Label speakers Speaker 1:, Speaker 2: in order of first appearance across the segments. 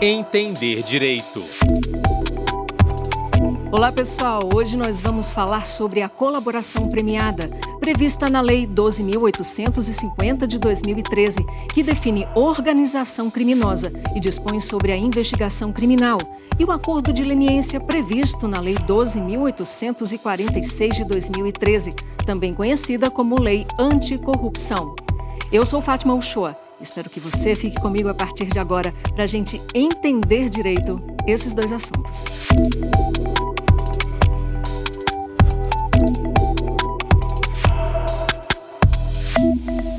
Speaker 1: Entender Direito.
Speaker 2: Olá pessoal, hoje nós vamos falar sobre a colaboração premiada, prevista na Lei 12.850 de 2013, que define organização criminosa e dispõe sobre a investigação criminal, e o acordo de leniência previsto na Lei 12.846 de 2013, também conhecida como Lei Anticorrupção. Eu sou Fátima Uchoa. Espero que você fique comigo a partir de agora para a gente entender direito esses dois assuntos.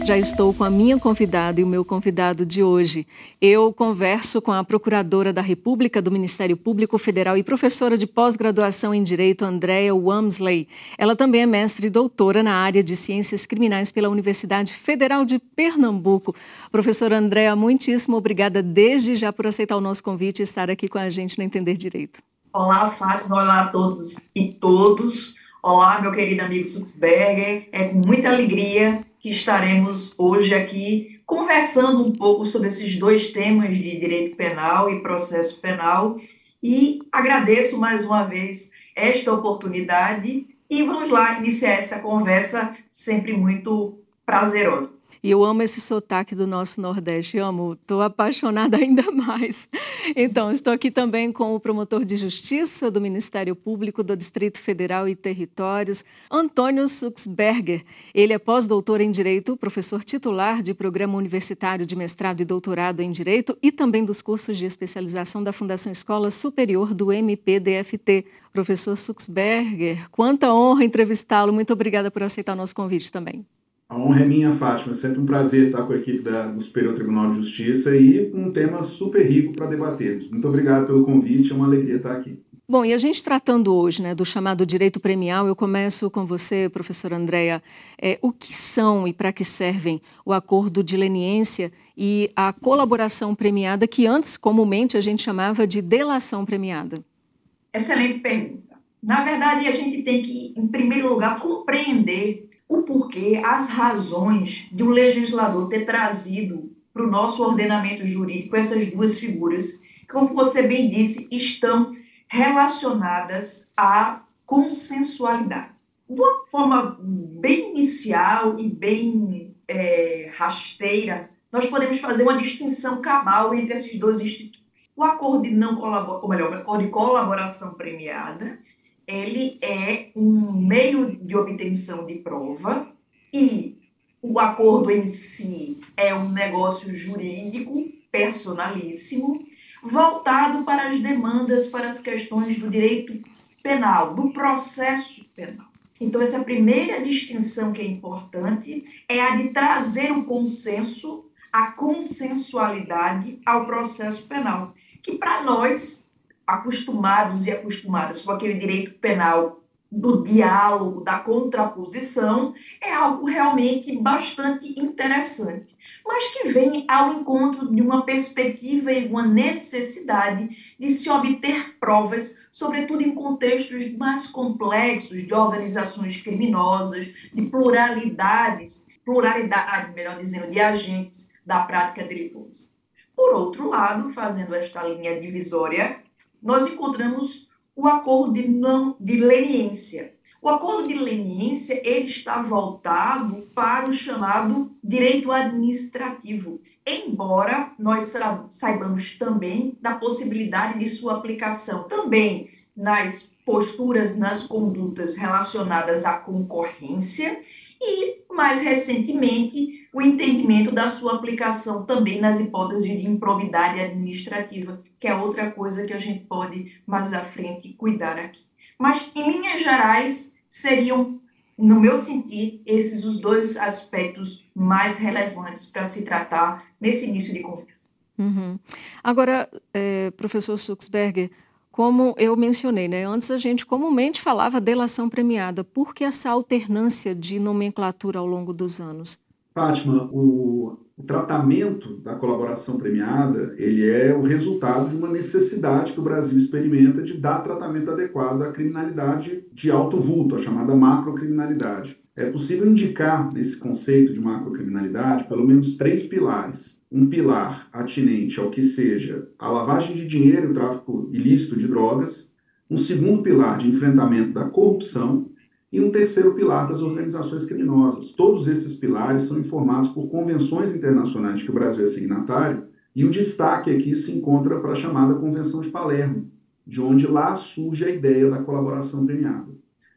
Speaker 2: Já estou com a minha convidada e o meu convidado de hoje. Eu converso com a Procuradora da República do Ministério Público Federal e professora de pós-graduação em Direito, Andrea Wamsley. Ela também é mestre e doutora na área de Ciências Criminais pela Universidade Federal de Pernambuco. Professora Andrea, muitíssimo obrigada desde já por aceitar o nosso convite e estar aqui com a gente no Entender Direito.
Speaker 3: Olá, Fátima. Olá a todos e todos. Olá, meu querido amigo Suxberger. É com muita alegria que estaremos hoje aqui conversando um pouco sobre esses dois temas de direito penal e processo penal. E agradeço mais uma vez esta oportunidade e vamos lá iniciar essa conversa sempre muito prazerosa.
Speaker 2: E eu amo esse sotaque do nosso Nordeste, amo, estou apaixonada ainda mais. Então, estou aqui também com o promotor de justiça do Ministério Público do Distrito Federal e Territórios, Antônio Suxberger. Ele é pós-doutor em Direito, professor titular de programa universitário de mestrado e doutorado em Direito e também dos cursos de especialização da Fundação Escola Superior do MPDFT. Professor Suxberger, quanta honra entrevistá-lo. Muito obrigada por aceitar o nosso convite também.
Speaker 4: A honra é minha, Fátima. É sempre um prazer estar com a equipe da, do Superior Tribunal de Justiça e um tema super rico para debatermos. Muito obrigado pelo convite, é uma alegria estar aqui.
Speaker 2: Bom, e a gente tratando hoje né, do chamado direito premial, eu começo com você, professora Andréa. É, o que são e para que servem o acordo de leniência e a colaboração premiada, que antes comumente a gente chamava de delação premiada?
Speaker 3: Excelente pergunta. Na verdade, a gente tem que, em primeiro lugar, compreender o porquê, as razões de um legislador ter trazido para o nosso ordenamento jurídico essas duas figuras, que, como você bem disse, estão relacionadas à consensualidade. De uma forma bem inicial e bem é, rasteira, nós podemos fazer uma distinção cabal entre esses dois institutos. O acordo de não colabor, ou melhor, o acordo de colaboração premiada ele é um meio de obtenção de prova e o acordo em si é um negócio jurídico personalíssimo, voltado para as demandas, para as questões do direito penal, do processo penal. Então, essa primeira distinção que é importante é a de trazer o consenso, a consensualidade ao processo penal, que para nós acostumados e acostumadas com aquele direito penal do diálogo, da contraposição, é algo realmente bastante interessante, mas que vem ao encontro de uma perspectiva e uma necessidade de se obter provas, sobretudo em contextos mais complexos de organizações criminosas, de pluralidades, pluralidade, melhor dizendo, de agentes da prática delituosa. Por outro lado, fazendo esta linha divisória, nós encontramos o acordo de não de leniência. O acordo de leniência ele está voltado para o chamado direito administrativo, embora nós saibamos também da possibilidade de sua aplicação também nas posturas, nas condutas relacionadas à concorrência e, mais recentemente, o entendimento da sua aplicação também nas hipóteses de improbidade administrativa, que é outra coisa que a gente pode mais à frente cuidar aqui. Mas, em linhas gerais, seriam, no meu sentir, esses os dois aspectos mais relevantes para se tratar nesse início de conversa.
Speaker 2: Uhum. Agora, é, professor Suxberger, como eu mencionei, né, antes a gente comumente falava delação premiada. Por que essa alternância de nomenclatura ao longo dos anos?
Speaker 4: Fátima, o, o, tratamento da colaboração premiada, ele é o resultado de uma necessidade que o Brasil experimenta de dar tratamento adequado à criminalidade de alto vulto, a chamada macrocriminalidade. É possível indicar nesse conceito de macrocriminalidade pelo menos três pilares. um pilar atinente ao que seja a lavagem de dinheiro e o tráfico ilícito de drogas, um segundo pilar de enfrentamento da corrupção e um terceiro pilar das organizações criminosas. Todos esses pilares são informados por convenções internacionais que o Brasil é signatário, e o destaque aqui se encontra para a chamada Convenção de Palermo, de onde lá surge a ideia da colaboração premiada.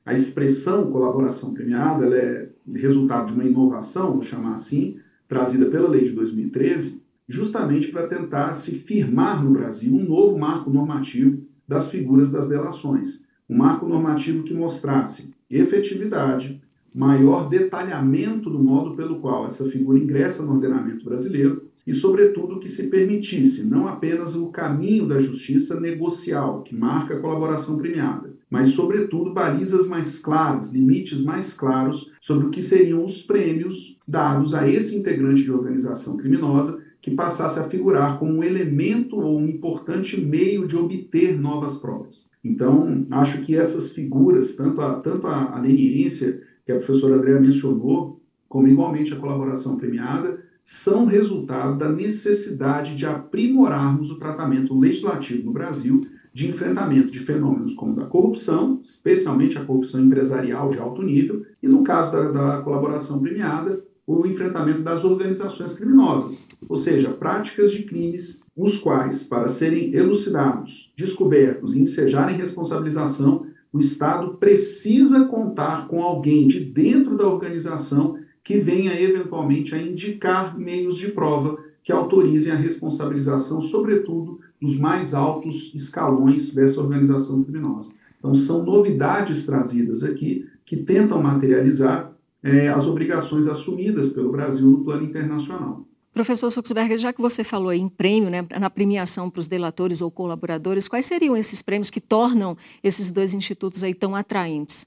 Speaker 4: A expressão colaboração premiada é resultado de uma inovação, vou chamar assim, trazida pela lei de 2013, justamente para tentar se firmar no Brasil um novo marco normativo das figuras das delações. Um marco normativo que mostrasse efetividade, maior detalhamento do modo pelo qual essa figura ingressa no ordenamento brasileiro e, sobretudo, que se permitisse não apenas o caminho da justiça negocial, que marca a colaboração premiada, mas, sobretudo, balizas mais claras, limites mais claros sobre o que seriam os prêmios dados a esse integrante de organização criminosa que passasse a figurar como um elemento ou um importante meio de obter novas provas. Então, acho que essas figuras, tanto a, tanto a, a leniência, que a professora Andréa mencionou, como igualmente a colaboração premiada, são resultados da necessidade de aprimorarmos o tratamento legislativo no Brasil de enfrentamento de fenômenos como da corrupção, especialmente a corrupção empresarial de alto nível, e no caso da, da colaboração premiada, o enfrentamento das organizações criminosas, ou seja, práticas de crimes, os quais, para serem elucidados, descobertos e ensejarem responsabilização, o Estado precisa contar com alguém de dentro da organização que venha eventualmente a indicar meios de prova que autorizem a responsabilização, sobretudo dos mais altos escalões dessa organização criminosa. Então, são novidades trazidas aqui que tentam materializar é, as obrigações assumidas pelo Brasil no plano internacional.
Speaker 2: Professor Suxberger, já que você falou em prêmio, né, na premiação para os delatores ou colaboradores, quais seriam esses prêmios que tornam esses dois institutos aí tão atraentes?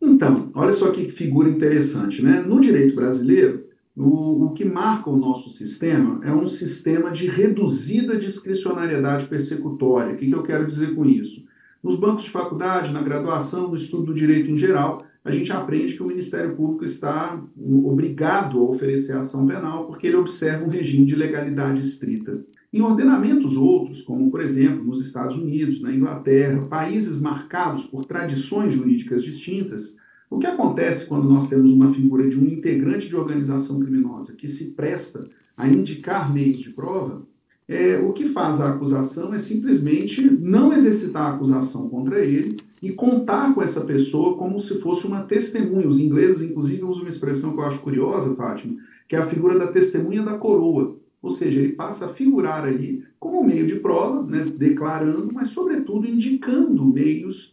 Speaker 4: Então, olha só que figura interessante, né? No direito brasileiro, o, o que marca o nosso sistema é um sistema de reduzida discricionariedade persecutória. O que, que eu quero dizer com isso? Nos bancos de faculdade, na graduação, no estudo do direito em geral, a gente aprende que o Ministério Público está obrigado a oferecer ação penal porque ele observa um regime de legalidade estrita. Em ordenamentos outros, como por exemplo nos Estados Unidos, na Inglaterra, países marcados por tradições jurídicas distintas, o que acontece quando nós temos uma figura de um integrante de organização criminosa que se presta a indicar meios de prova? É, o que faz a acusação é simplesmente não exercitar a acusação contra ele e contar com essa pessoa como se fosse uma testemunha. Os ingleses, inclusive, usam uma expressão que eu acho curiosa, Fátima, que é a figura da testemunha da coroa. Ou seja, ele passa a figurar ali como meio de prova, né, declarando, mas, sobretudo, indicando meios,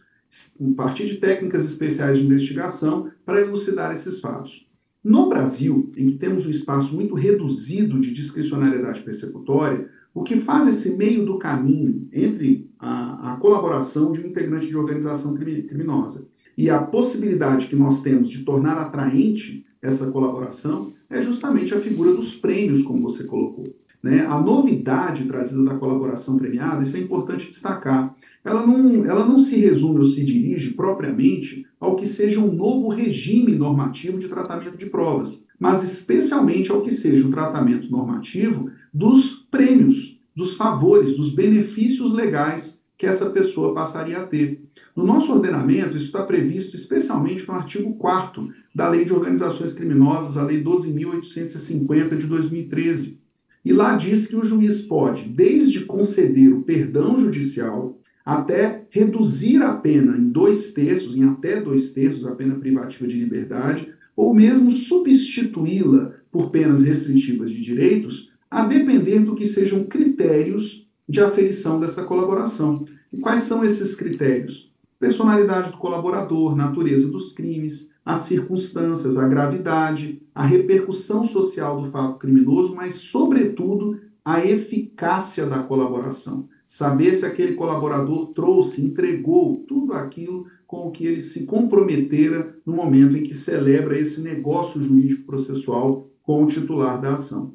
Speaker 4: a partir de técnicas especiais de investigação, para elucidar esses fatos. No Brasil, em que temos um espaço muito reduzido de discricionariedade persecutória, o que faz esse meio do caminho entre a, a colaboração de um integrante de organização criminosa e a possibilidade que nós temos de tornar atraente essa colaboração é justamente a figura dos prêmios, como você colocou. Né? A novidade trazida da colaboração premiada, isso é importante destacar, ela não, ela não se resume ou se dirige propriamente ao que seja um novo regime normativo de tratamento de provas, mas especialmente ao que seja o tratamento normativo dos prêmios, dos favores, dos benefícios legais que essa pessoa passaria a ter. No nosso ordenamento, isso está previsto especialmente no artigo 4 da Lei de Organizações Criminosas, a Lei 12.850 de 2013. E lá diz que o juiz pode, desde conceder o perdão judicial até reduzir a pena em dois terços, em até dois terços, a pena privativa de liberdade, ou mesmo substituí-la por penas restritivas de direitos, a depender do que sejam critérios de aferição dessa colaboração. E quais são esses critérios? Personalidade do colaborador, natureza dos crimes, as circunstâncias, a gravidade, a repercussão social do fato criminoso, mas, sobretudo, a eficácia da colaboração. Saber se aquele colaborador trouxe, entregou tudo aquilo com o que ele se comprometera no momento em que celebra esse negócio jurídico processual com o titular da ação.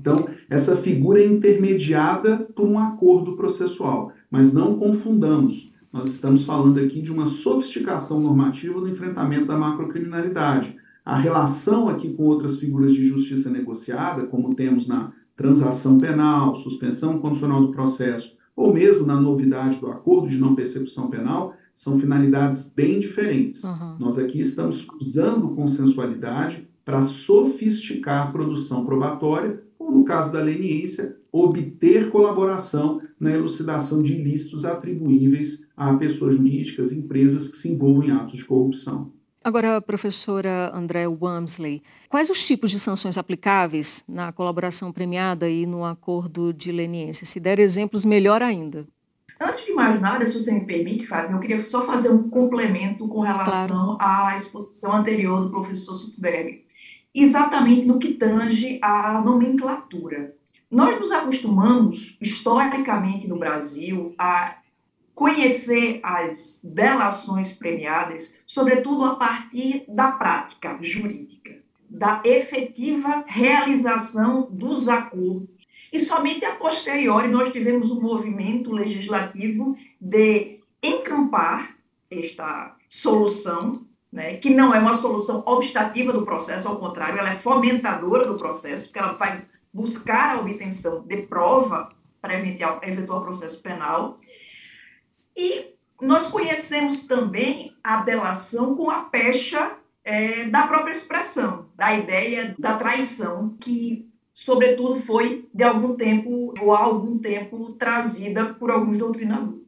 Speaker 4: Então, essa figura é intermediada por um acordo processual, mas não confundamos. Nós estamos falando aqui de uma sofisticação normativa no enfrentamento da macrocriminalidade. A relação aqui com outras figuras de justiça negociada, como temos na transação penal, suspensão condicional do processo, ou mesmo na novidade do acordo de não persecução penal, são finalidades bem diferentes. Uhum. Nós aqui estamos usando consensualidade para sofisticar a produção probatória, ou no caso da leniência, obter colaboração na elucidação de ilícitos atribuíveis a pessoas jurídicas, empresas que se envolvam em atos de corrupção.
Speaker 2: Agora, professora André Wamsley, quais os tipos de sanções aplicáveis na colaboração premiada e no acordo de leniência? Se der exemplos, melhor ainda.
Speaker 3: Antes de mais nada, se você me permite, Fábio, eu queria só fazer um complemento com relação claro. à exposição anterior do professor Sutzberg, exatamente no que tange à nomenclatura. Nós nos acostumamos, historicamente no Brasil, a conhecer as delações premiadas, sobretudo a partir da prática jurídica, da efetiva realização dos acordos. E somente a posteriori nós tivemos um movimento legislativo de encampar esta solução, né, que não é uma solução obstativa do processo, ao contrário, ela é fomentadora do processo, porque ela vai buscar a obtenção de prova para eventual, eventual processo penal, e nós conhecemos também a delação com a pecha é, da própria expressão, da ideia da traição, que, sobretudo, foi de algum tempo, ou há algum tempo, trazida por alguns doutrinadores.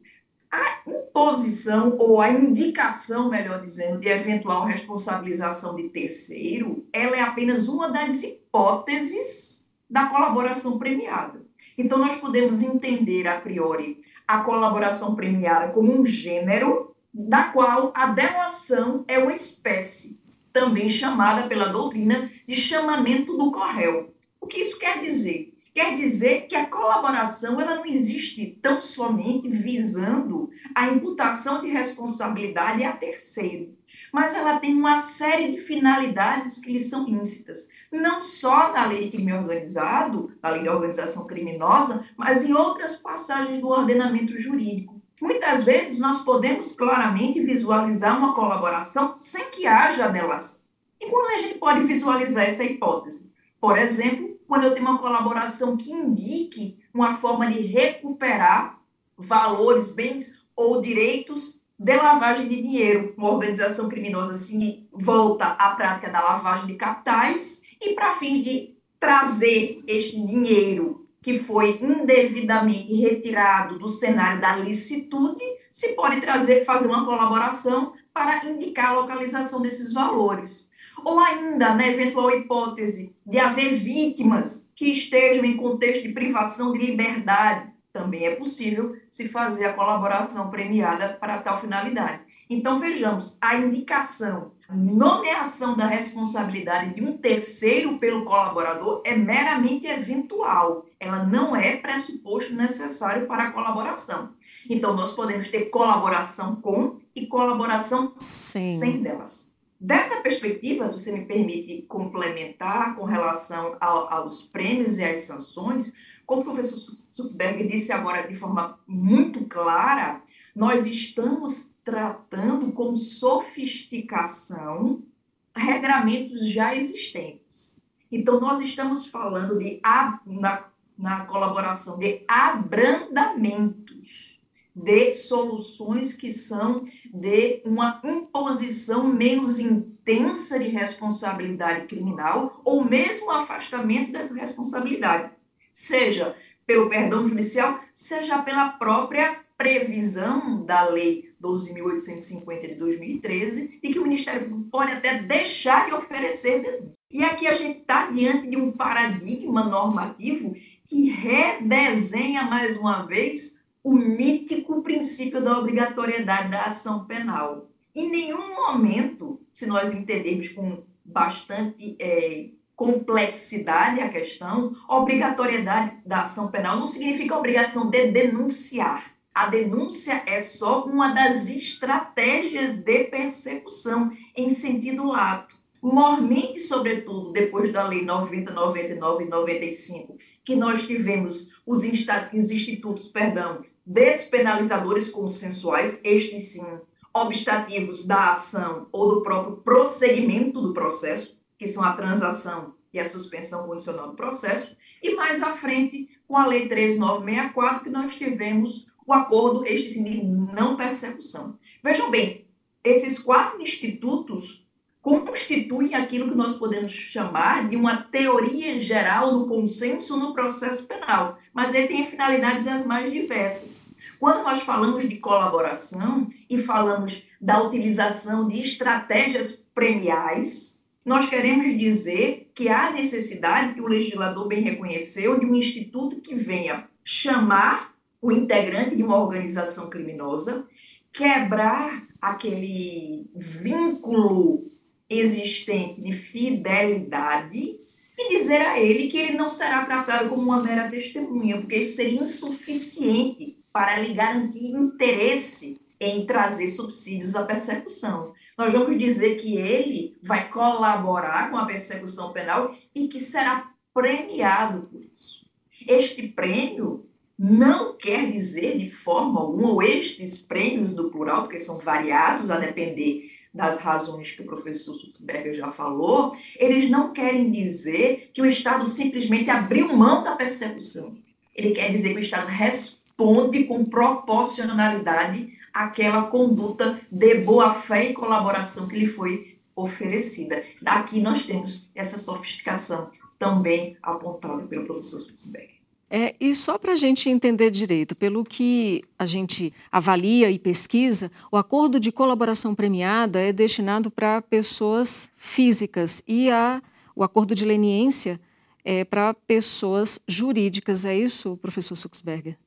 Speaker 3: A imposição, ou a indicação, melhor dizendo, de eventual responsabilização de terceiro, ela é apenas uma das hipóteses da colaboração premiada. Então, nós podemos entender a priori a colaboração premiada como um gênero, da qual a delação é uma espécie, também chamada pela doutrina de chamamento do corréu. O que isso quer dizer? Quer dizer que a colaboração ela não existe tão somente visando a imputação de responsabilidade a terceiro, mas ela tem uma série de finalidades que lhe são íncitas, não só na lei de crime organizado, na lei de organização criminosa, mas em outras passagens do ordenamento jurídico. Muitas vezes nós podemos claramente visualizar uma colaboração sem que haja delação. E quando a gente pode visualizar essa hipótese? Por exemplo, quando eu tenho uma colaboração que indique uma forma de recuperar valores, bens ou direitos de lavagem de dinheiro. Uma organização criminosa se volta à prática da lavagem de capitais e para fins de trazer este dinheiro que foi indevidamente retirado do cenário da licitude, se pode trazer, fazer uma colaboração para indicar a localização desses valores ou ainda na eventual hipótese de haver vítimas que estejam em contexto de privação de liberdade, também é possível se fazer a colaboração premiada para tal finalidade. Então, vejamos, a indicação, a nomeação da responsabilidade de um terceiro pelo colaborador é meramente eventual, ela não é pressuposto necessário para a colaboração. Então, nós podemos ter colaboração com e colaboração Sim. sem delas. Dessa perspectiva, se você me permite complementar com relação ao, aos prêmios e às sanções, como o professor Sutzberg disse agora de forma muito clara, nós estamos tratando com sofisticação regramentos já existentes. Então, nós estamos falando de, na, na colaboração de abrandamentos de soluções que são de uma imposição menos intensa de responsabilidade criminal ou mesmo afastamento dessa responsabilidade, seja pelo perdão judicial, seja pela própria previsão da Lei 12.850 de 2013 e que o Ministério pode até deixar de oferecer. E aqui a gente está diante de um paradigma normativo que redesenha mais uma vez o mítico princípio da obrigatoriedade da ação penal. Em nenhum momento, se nós entendermos com bastante é, complexidade a questão, obrigatoriedade da ação penal não significa obrigação de denunciar. A denúncia é só uma das estratégias de persecução em sentido lato. Mormente, sobretudo, depois da Lei 90, 99 e 95, que nós tivemos os, institutos perdão, despenalizadores consensuais, estes sim, obstativos da ação ou do próprio prosseguimento do processo, que são a transação e a suspensão condicional do processo, e mais à frente, com a Lei 13964, que nós tivemos o acordo este sim, de não persecução. Vejam bem, esses quatro institutos constituem aquilo que nós podemos chamar de uma teoria geral do consenso no processo penal, mas ele tem finalidades as mais diversas. Quando nós falamos de colaboração e falamos da utilização de estratégias premiais, nós queremos dizer que há necessidade, que o legislador bem reconheceu, de um instituto que venha chamar o integrante de uma organização criminosa, quebrar aquele vínculo existente de fidelidade e dizer a ele que ele não será tratado como uma mera testemunha, porque isso seria insuficiente para lhe garantir interesse em trazer subsídios à persecução. Nós vamos dizer que ele vai colaborar com a persecução penal e que será premiado por isso. Este prêmio não quer dizer de forma alguma, ou estes prêmios do plural, porque são variados a depender das razões que o professor Sutzberger já falou, eles não querem dizer que o Estado simplesmente abriu mão da persecução. Ele quer dizer que o Estado responde com proporcionalidade àquela conduta de boa-fé e colaboração que lhe foi oferecida. Daqui nós temos essa sofisticação também apontada pelo professor Sutzberger.
Speaker 2: É, e só para a gente entender direito, pelo que a gente avalia e pesquisa, o acordo de colaboração premiada é destinado para pessoas físicas e a, o acordo de leniência é para pessoas jurídicas. É isso, professor Suxberger?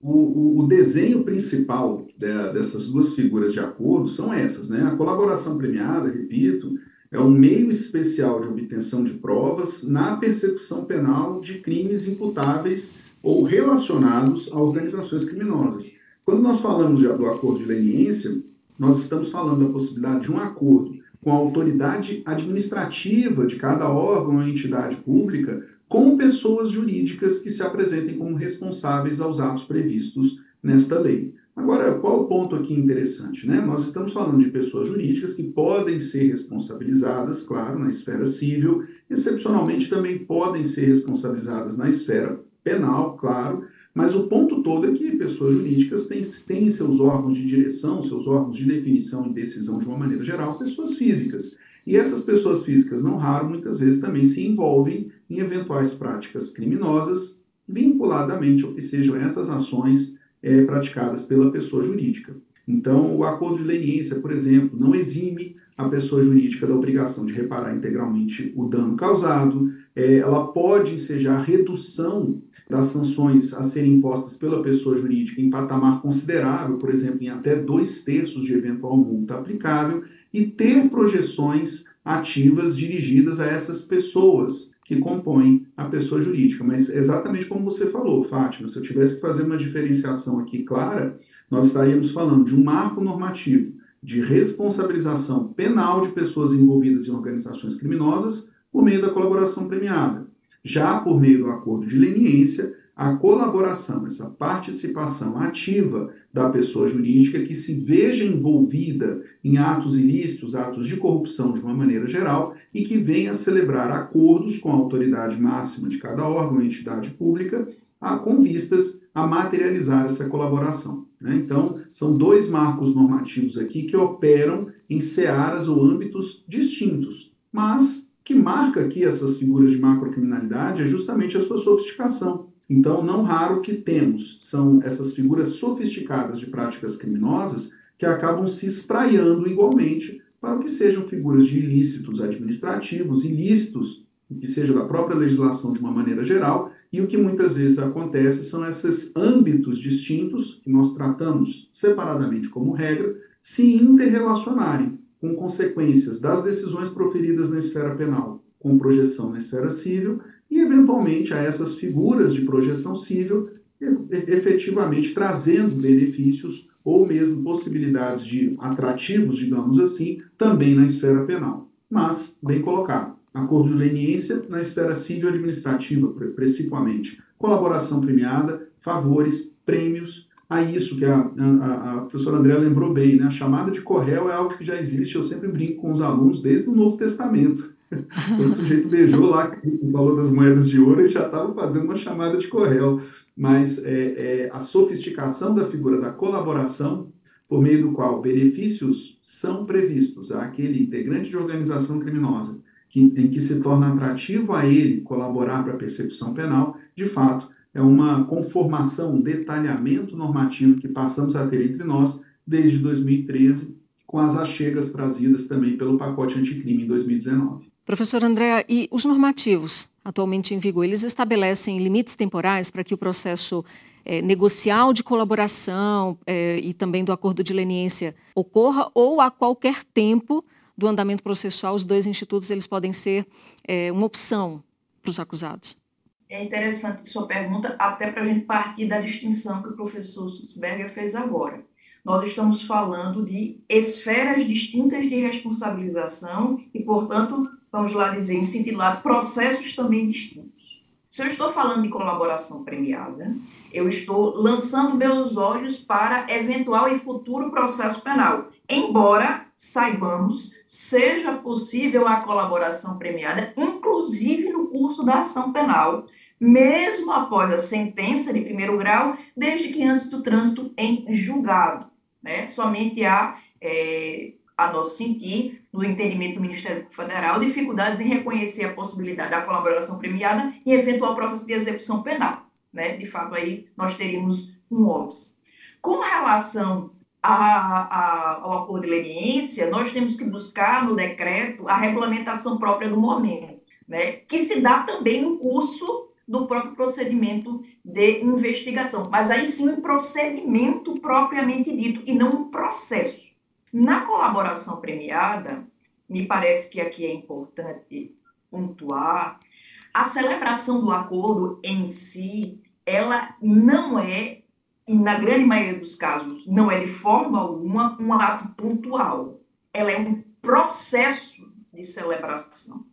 Speaker 4: O, o, desenho principal de, dessas duas figuras de acordo são essas, né? A colaboração premiada, repito, é um meio especial de obtenção de provas na persecução penal de crimes imputáveis ou relacionados a organizações criminosas. Quando nós falamos do acordo de leniência, nós estamos falando da possibilidade de um acordo com a autoridade administrativa de cada órgão ou entidade pública com pessoas jurídicas que se apresentem como responsáveis aos atos previstos nesta lei. Agora, qual o ponto aqui interessante? Né? Nós estamos falando de pessoas jurídicas que podem ser responsabilizadas, claro, na esfera civil, excepcionalmente também podem ser responsabilizadas na esfera penal, claro, mas o ponto todo é que pessoas jurídicas têm, têm seus órgãos de direção, seus órgãos de definição e decisão de uma maneira geral, pessoas físicas. E essas pessoas físicas, não raro, muitas vezes também se envolvem em eventuais práticas criminosas vinculadamente ao que sejam essas ações é, praticadas pela pessoa jurídica. Então, o acordo de leniência, por exemplo, não exime a pessoa jurídica da obrigação de reparar integralmente o dano causado, é, ela pode ensejar redução das sanções a serem impostas pela pessoa jurídica em patamar considerável, por exemplo, em até dois terços de eventual multa aplicável, e ter projeções ativas dirigidas a essas pessoas que compõem a pessoa jurídica. Mas exatamente como você falou, Fátima, se eu tivesse que fazer uma diferenciação aqui clara, nós estaríamos falando de um marco normativo de responsabilização penal de pessoas envolvidas em organizações criminosas por meio da colaboração premiada. Já por meio do acordo de leniência, a colaboração, essa participação ativa da pessoa jurídica que se veja envolvida em atos ilícitos, atos de corrupção de uma maneira geral e que venha celebrar acordos com a autoridade máxima de cada órgão entidade pública a, com vistas a materializar essa colaboração. Né? Então, são dois marcos normativos aqui que operam em searas ou âmbitos distintos, mas que marca aqui essas figuras de macrocriminalidade é justamente a sua sofisticação. Então, não raro que temos são essas figuras sofisticadas de práticas criminosas que acabam se espraiando igualmente para que sejam figuras de ilícitos administrativos, ilícitos, que seja da própria legislação de uma maneira geral, e o que muitas vezes acontece são esses âmbitos distintos, que nós tratamos separadamente como regra, se interrelacionarem com consequências das decisões proferidas na esfera penal, com projeção na esfera civil e, eventualmente, a essas figuras de projeção civil efetivamente trazendo benefícios ou mesmo possibilidades de atrativos, digamos assim, também na esfera penal. Mas, bem colocado, acordo de leniência na esfera civil administrativa, principalmente. Colaboração premiada, favores, prêmios, a isso que a, a, a professora André lembrou bem, né? A chamada de correio é algo que já existe, eu sempre brinco com os alunos desde o Novo Testamento. o sujeito beijou lá, o valor das moedas de ouro, e já estava fazendo uma chamada de correio. Mas é, é, a sofisticação da figura da colaboração, por meio do qual benefícios são previstos àquele integrante de organização criminosa, que, em que se torna atrativo a ele colaborar para a persecução penal, de fato, é uma conformação, um detalhamento normativo que passamos a ter entre nós desde 2013, com as achegas trazidas também pelo pacote anticrime em 2019.
Speaker 2: Professor André, e os normativos atualmente em vigor, eles estabelecem limites temporais para que o processo é, negocial de colaboração é, e também do acordo de leniência ocorra ou a qualquer tempo do andamento processual, os dois institutos eles podem ser é, uma opção para os acusados?
Speaker 3: É interessante sua pergunta, até para a gente partir da distinção que o professor Sutzberger fez agora. Nós estamos falando de esferas distintas de responsabilização e, portanto, vamos lá dizer, lado, processos também distintos. Se eu estou falando de colaboração premiada, eu estou lançando meus olhos para eventual e futuro processo penal. Embora saibamos, seja possível a colaboração premiada, inclusive no curso da ação penal, mesmo após a sentença de primeiro grau, desde que antes do trânsito em julgado. Né? Somente há é, a nosso sentir, no entendimento do Ministério Federal, dificuldades em reconhecer a possibilidade da colaboração premiada em eventual processo de execução penal. Né? De fato, aí nós teríamos um óbice. Com relação a, a, ao acordo de leniência, nós temos que buscar no decreto a regulamentação própria do momento, né? que se dá também no curso do próprio procedimento de investigação, mas aí sim um procedimento propriamente dito e não um processo. Na colaboração premiada, me parece que aqui é importante pontuar, a celebração do acordo em si, ela não é, e na grande maioria dos casos, não é de forma alguma um ato pontual. Ela é um processo de celebração.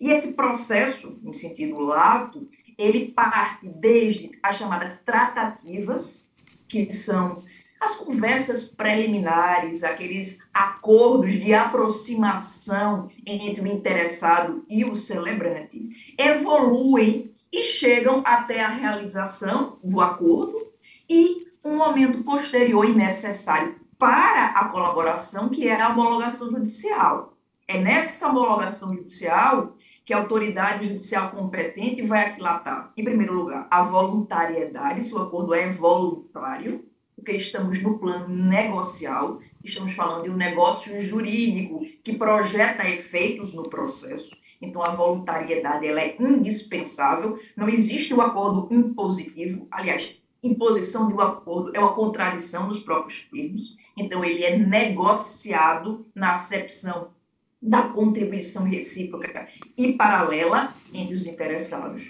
Speaker 3: E esse processo, em sentido lato, ele parte desde as chamadas tratativas, que são as conversas preliminares, aqueles acordos de aproximação entre o interessado e o celebrante, evoluem e chegam até a realização do acordo e um momento posterior e necessário para a colaboração, que é a homologação judicial. É nessa homologação judicial que a autoridade judicial competente vai aquilatar, em primeiro lugar, a voluntariedade, se o acordo é voluntário, porque estamos no plano negocial, estamos falando de um negócio jurídico que projeta efeitos no processo. Então, a voluntariedade ela é indispensável. Não existe o um acordo impositivo. Aliás, imposição de um acordo é uma contradição dos próprios termos. Então, ele é negociado na acepção da contribuição recíproca e paralela entre os interessados.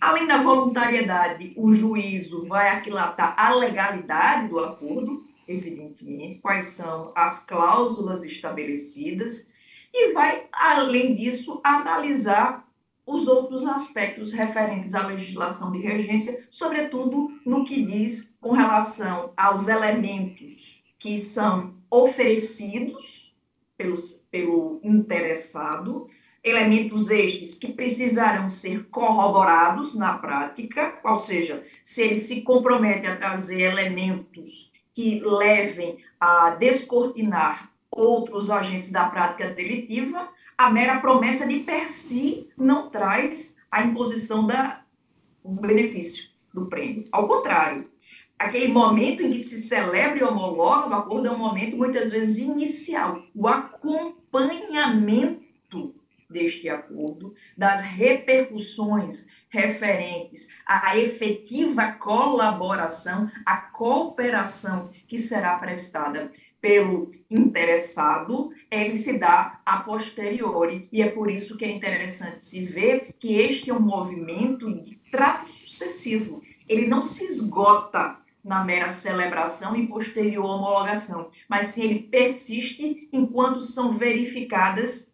Speaker 3: Além da voluntariedade, o juízo vai aquilatar a legalidade do acordo, evidentemente, quais são as cláusulas estabelecidas, e vai, além disso, analisar os outros aspectos referentes à legislação de regência, sobretudo no que diz com relação aos elementos que são oferecidos pelos, pelo interessado elementos estes que precisarão ser corroborados na prática, ou seja, se ele se compromete a trazer elementos que levem a descortinar outros agentes da prática delitiva, a mera promessa de per si não traz a imposição da, do benefício do prêmio. Ao contrário, aquele momento em que se celebra e homologa o acordo é um momento muitas vezes inicial, o acompanhamento deste acordo, das repercussões referentes à efetiva colaboração, à cooperação que será prestada pelo interessado, ele se dá a posteriori. E é por isso que é interessante se ver que este é um movimento de trato sucessivo. Ele não se esgota na mera celebração e posterior homologação, mas sim ele persiste enquanto são verificadas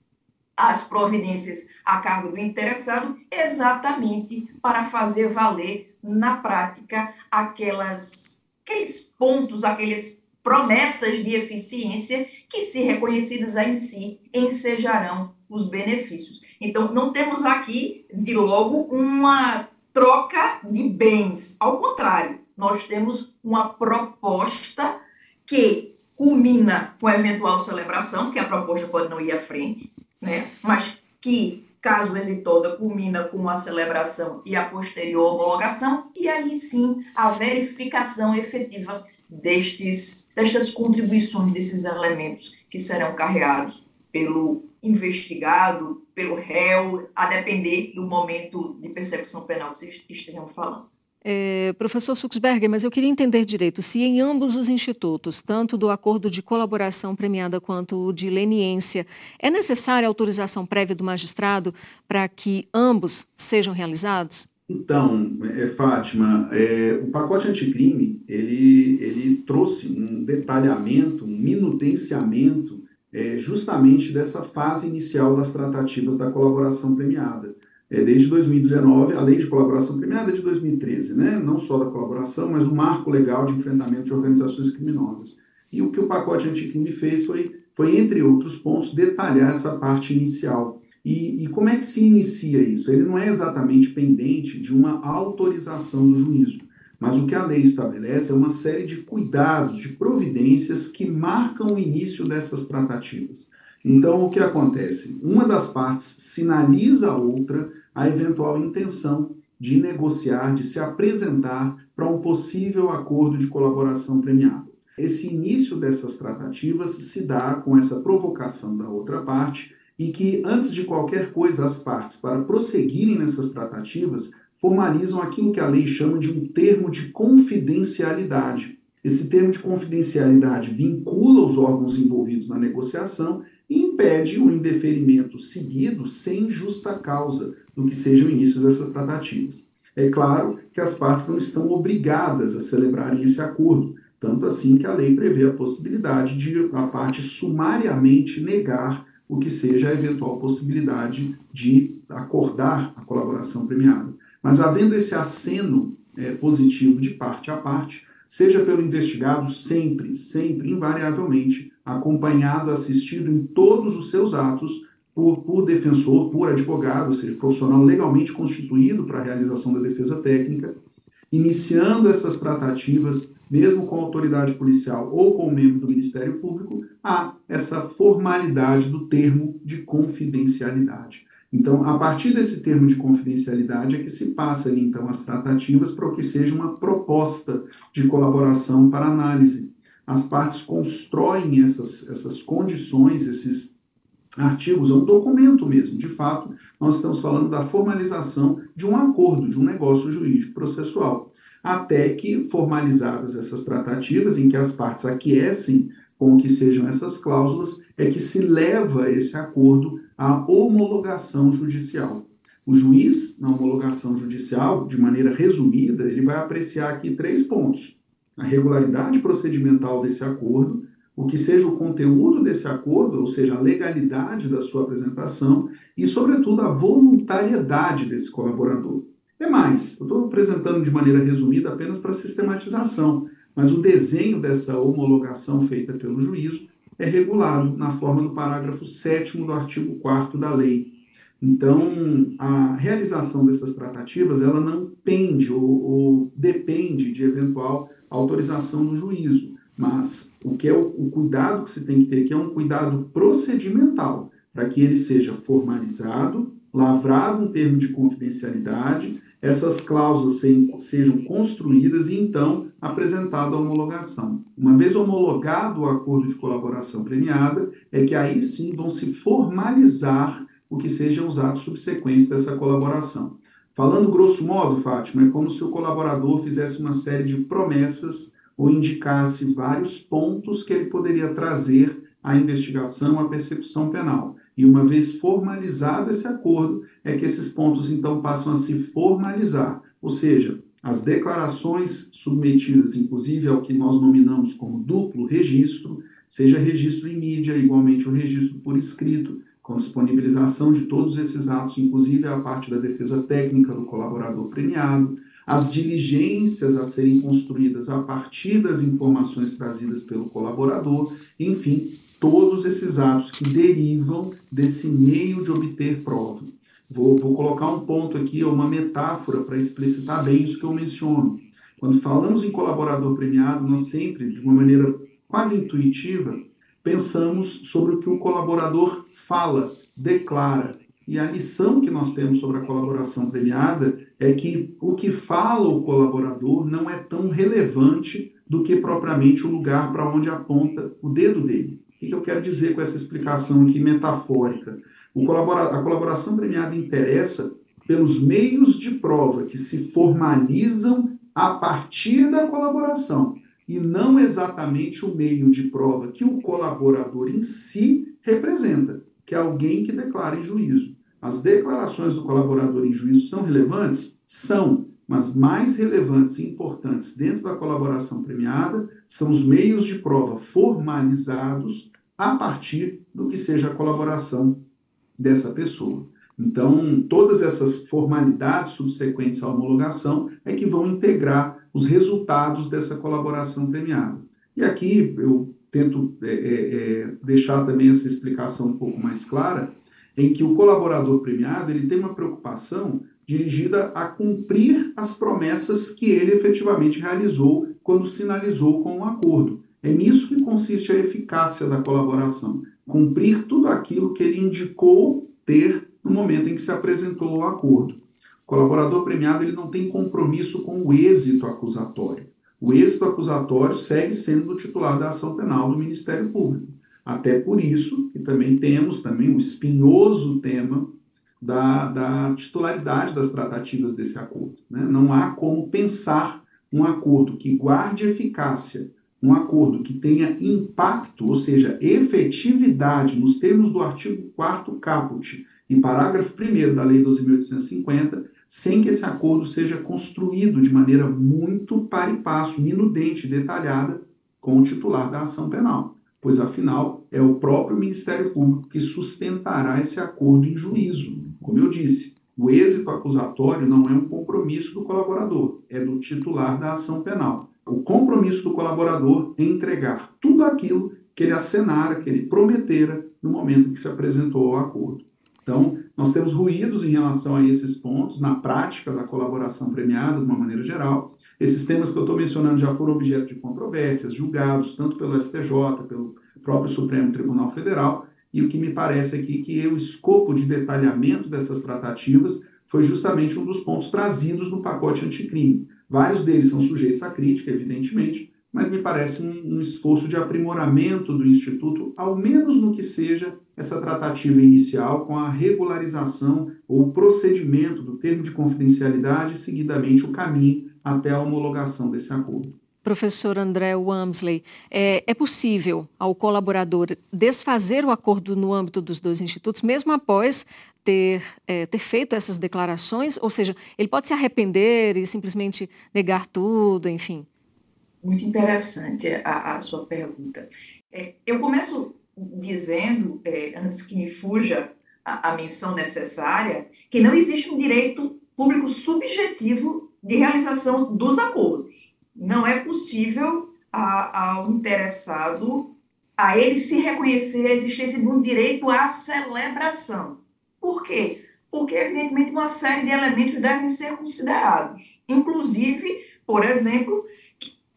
Speaker 3: as providências a cargo do interessado, exatamente para fazer valer na prática aquelas, aqueles pontos, aquelas promessas de eficiência que, se reconhecidas em si, ensejarão os benefícios. Então, não temos aqui, de logo, uma troca de bens. Ao contrário, nós temos uma proposta que culmina com a eventual celebração, que a proposta pode não ir à frente, né? mas que, caso exitosa, culmina com a celebração e a posterior homologação, e aí sim a verificação efetiva destes, destas contribuições, desses elementos que serão carreados pelo investigado, pelo réu, a depender do momento de percepção penal que vocês estejam falando.
Speaker 2: É, professor Suxberger, mas eu queria entender direito se em ambos os institutos, tanto do acordo de colaboração premiada quanto o de leniência, é necessária autorização prévia do magistrado para que ambos sejam realizados?
Speaker 4: Então, é, Fátima, é, o pacote anticrime ele, ele trouxe um detalhamento, um minutenciamento é, justamente dessa fase inicial das tratativas da colaboração premiada. É, desde 2019, a lei de colaboração premiada é de 2013, né? não só da colaboração, mas o marco legal de enfrentamento de organizações criminosas. E o que o pacote anticrime fez foi, foi, entre outros pontos, detalhar essa parte inicial. E, e como é que se inicia isso? Ele não é exatamente pendente de uma autorização do juízo. Mas o que a lei estabelece é uma série de cuidados, de providências que marcam o início dessas tratativas. Então, o que acontece? Uma das partes sinaliza a outra a eventual intenção de negociar, de se apresentar para um possível acordo de colaboração premiado. Esse início dessas tratativas se dá com essa provocação da outra parte e que, antes de qualquer coisa, as partes, para prosseguirem nessas tratativas, formalizam aquilo que a lei chama de um termo de confidencialidade. Esse termo de confidencialidade vincula os órgãos envolvidos na negociação impede o indeferimento seguido sem justa causa do que seja o início dessas tratativas. É claro que as partes não estão obrigadas a celebrarem esse acordo, tanto assim que a lei prevê a possibilidade de a parte sumariamente negar o que seja a eventual possibilidade de acordar a colaboração premiada. Mas havendo esse aceno é, positivo de parte a parte, seja pelo investigado, sempre, sempre, invariavelmente, acompanhado, assistido em todos os seus atos por, por defensor, por advogado, ou seja, profissional legalmente constituído para a realização da defesa técnica, iniciando essas tratativas, mesmo com a autoridade policial ou com o membro do Ministério Público, há essa formalidade do termo de confidencialidade. Então, a partir desse termo de confidencialidade é que se passa ali, então, as tratativas para que seja uma proposta de colaboração para análise. As partes constroem essas, essas condições, esses artigos, é um documento mesmo. De fato, nós estamos falando da formalização de um acordo, de um negócio jurídico processual. Até que, formalizadas essas tratativas, em que as partes aquecem com que sejam essas cláusulas, é que se leva esse acordo à homologação judicial. O juiz, na homologação judicial, de maneira resumida, ele vai apreciar aqui três pontos: a regularidade procedimental desse acordo, o que seja o conteúdo desse acordo, ou seja, a legalidade da sua apresentação e, sobretudo, a voluntariedade desse colaborador. É mais, eu estou apresentando de maneira resumida apenas para sistematização, mas o desenho dessa homologação feita pelo juízo é regulado na forma do parágrafo 7 do artigo 4 da lei. Então, a realização dessas tratativas, ela não pende ou, ou depende de eventual autorização do juízo, mas o que é o, o cuidado que se tem que ter, que é um cuidado procedimental, para que ele seja formalizado, lavrado um termo de confidencialidade, essas cláusulas sejam construídas e então apresentada a homologação. Uma vez homologado o acordo de colaboração premiada, é que aí sim vão se formalizar o que sejam os atos subsequentes dessa colaboração. Falando grosso modo, Fátima, é como se o colaborador fizesse uma série de promessas ou indicasse vários pontos que ele poderia trazer à investigação, à persecução penal. E uma vez formalizado esse acordo, é que esses pontos então passam a se formalizar, ou seja, as declarações submetidas, inclusive ao que nós nominamos como duplo registro, seja registro em mídia, igualmente o registro por escrito, com disponibilização de todos esses atos, inclusive a parte da defesa técnica do colaborador premiado, as diligências a serem construídas a partir das informações trazidas pelo colaborador, enfim, todos esses atos que derivam desse meio de obter prova. Vou, vou colocar um ponto aqui, uma metáfora para explicitar bem isso que eu menciono. Quando falamos em colaborador premiado, nós sempre, de uma maneira quase intuitiva, pensamos sobre o que o colaborador fala, declara. E a lição que nós temos sobre a colaboração premiada é que o que fala o colaborador não é tão relevante do que propriamente o lugar para onde aponta o dedo dele. O que eu quero dizer com essa explicação aqui metafórica? Colabora a colaboração premiada interessa pelos meios de prova que se formalizam a partir da colaboração e não exatamente o meio de prova que o colaborador em si representa, que é alguém que declara em juízo. As declarações do colaborador em juízo são relevantes? São, mas mais relevantes e importantes dentro da colaboração premiada são os meios de prova formalizados a partir do que seja a colaboração dessa pessoa. Então, todas essas formalidades subsequentes à homologação é que vão integrar os resultados dessa colaboração premiada. E aqui eu tento é, é, é, deixar também essa explicação um pouco mais clara, em que o colaborador premiado ele tem uma preocupação dirigida a cumprir as promessas que ele efetivamente realizou quando sinalizou com o acordo. É nisso que consiste a eficácia da colaboração, cumprir tudo aquilo que ele indicou ter no momento em que se apresentou o acordo. O colaborador premiado ele não tem compromisso com o êxito acusatório. O êxito acusatório segue sendo do titular da ação penal do Ministério Público. Até por isso que também temos também o espinhoso tema da, da titularidade das tratativas desse acordo. Né? Não há como pensar um acordo que guarde eficácia, um acordo que tenha impacto, ou seja, efetividade, nos termos do artigo 4 caput e parágrafo 1 da Lei 12.850, sem que esse acordo seja construído de maneira muito par e passo, minudente, detalhada, com o titular da ação penal, pois afinal é o próprio Ministério Público que sustentará esse acordo em juízo. Como eu disse, o êxito acusatório não é um compromisso do colaborador, é do titular da ação penal. O compromisso do colaborador é entregar tudo aquilo que ele acenara, que ele prometera no momento que se apresentou ao acordo. Então, nós temos ruídos em relação a esses pontos na prática da colaboração premiada, de uma maneira geral. Esses temas que eu estou mencionando já foram objeto de controvérsias, julgados tanto pelo STJ, pelo próprio Supremo Tribunal Federal, e o que me parece aqui que o escopo de detalhamento dessas tratativas foi justamente um dos pontos trazidos no pacote anticrime. Vários deles são sujeitos à crítica, evidentemente, mas me parece um, um, esforço de aprimoramento do Instituto, ao menos no que seja essa tratativa inicial com a regularização ou procedimento do termo de confidencialidade e, seguidamente, o caminho até a homologação desse acordo.
Speaker 2: Professor André Wamsley, é, é, possível ao colaborador desfazer o acordo no âmbito dos dois institutos, mesmo após ter, é, ter feito essas declarações? Ou seja, ele pode se arrepender e simplesmente negar tudo, enfim?
Speaker 3: Muito interessante a, a sua pergunta. É, eu começo dizendo, é, antes que me fuja a, a menção necessária, que não existe um direito público subjetivo de realização dos acordos não é possível ao interessado, a ele se reconhecer a existência de um direito à celebração. Por quê? Porque, evidentemente, uma série de elementos devem ser considerados. Inclusive, por exemplo,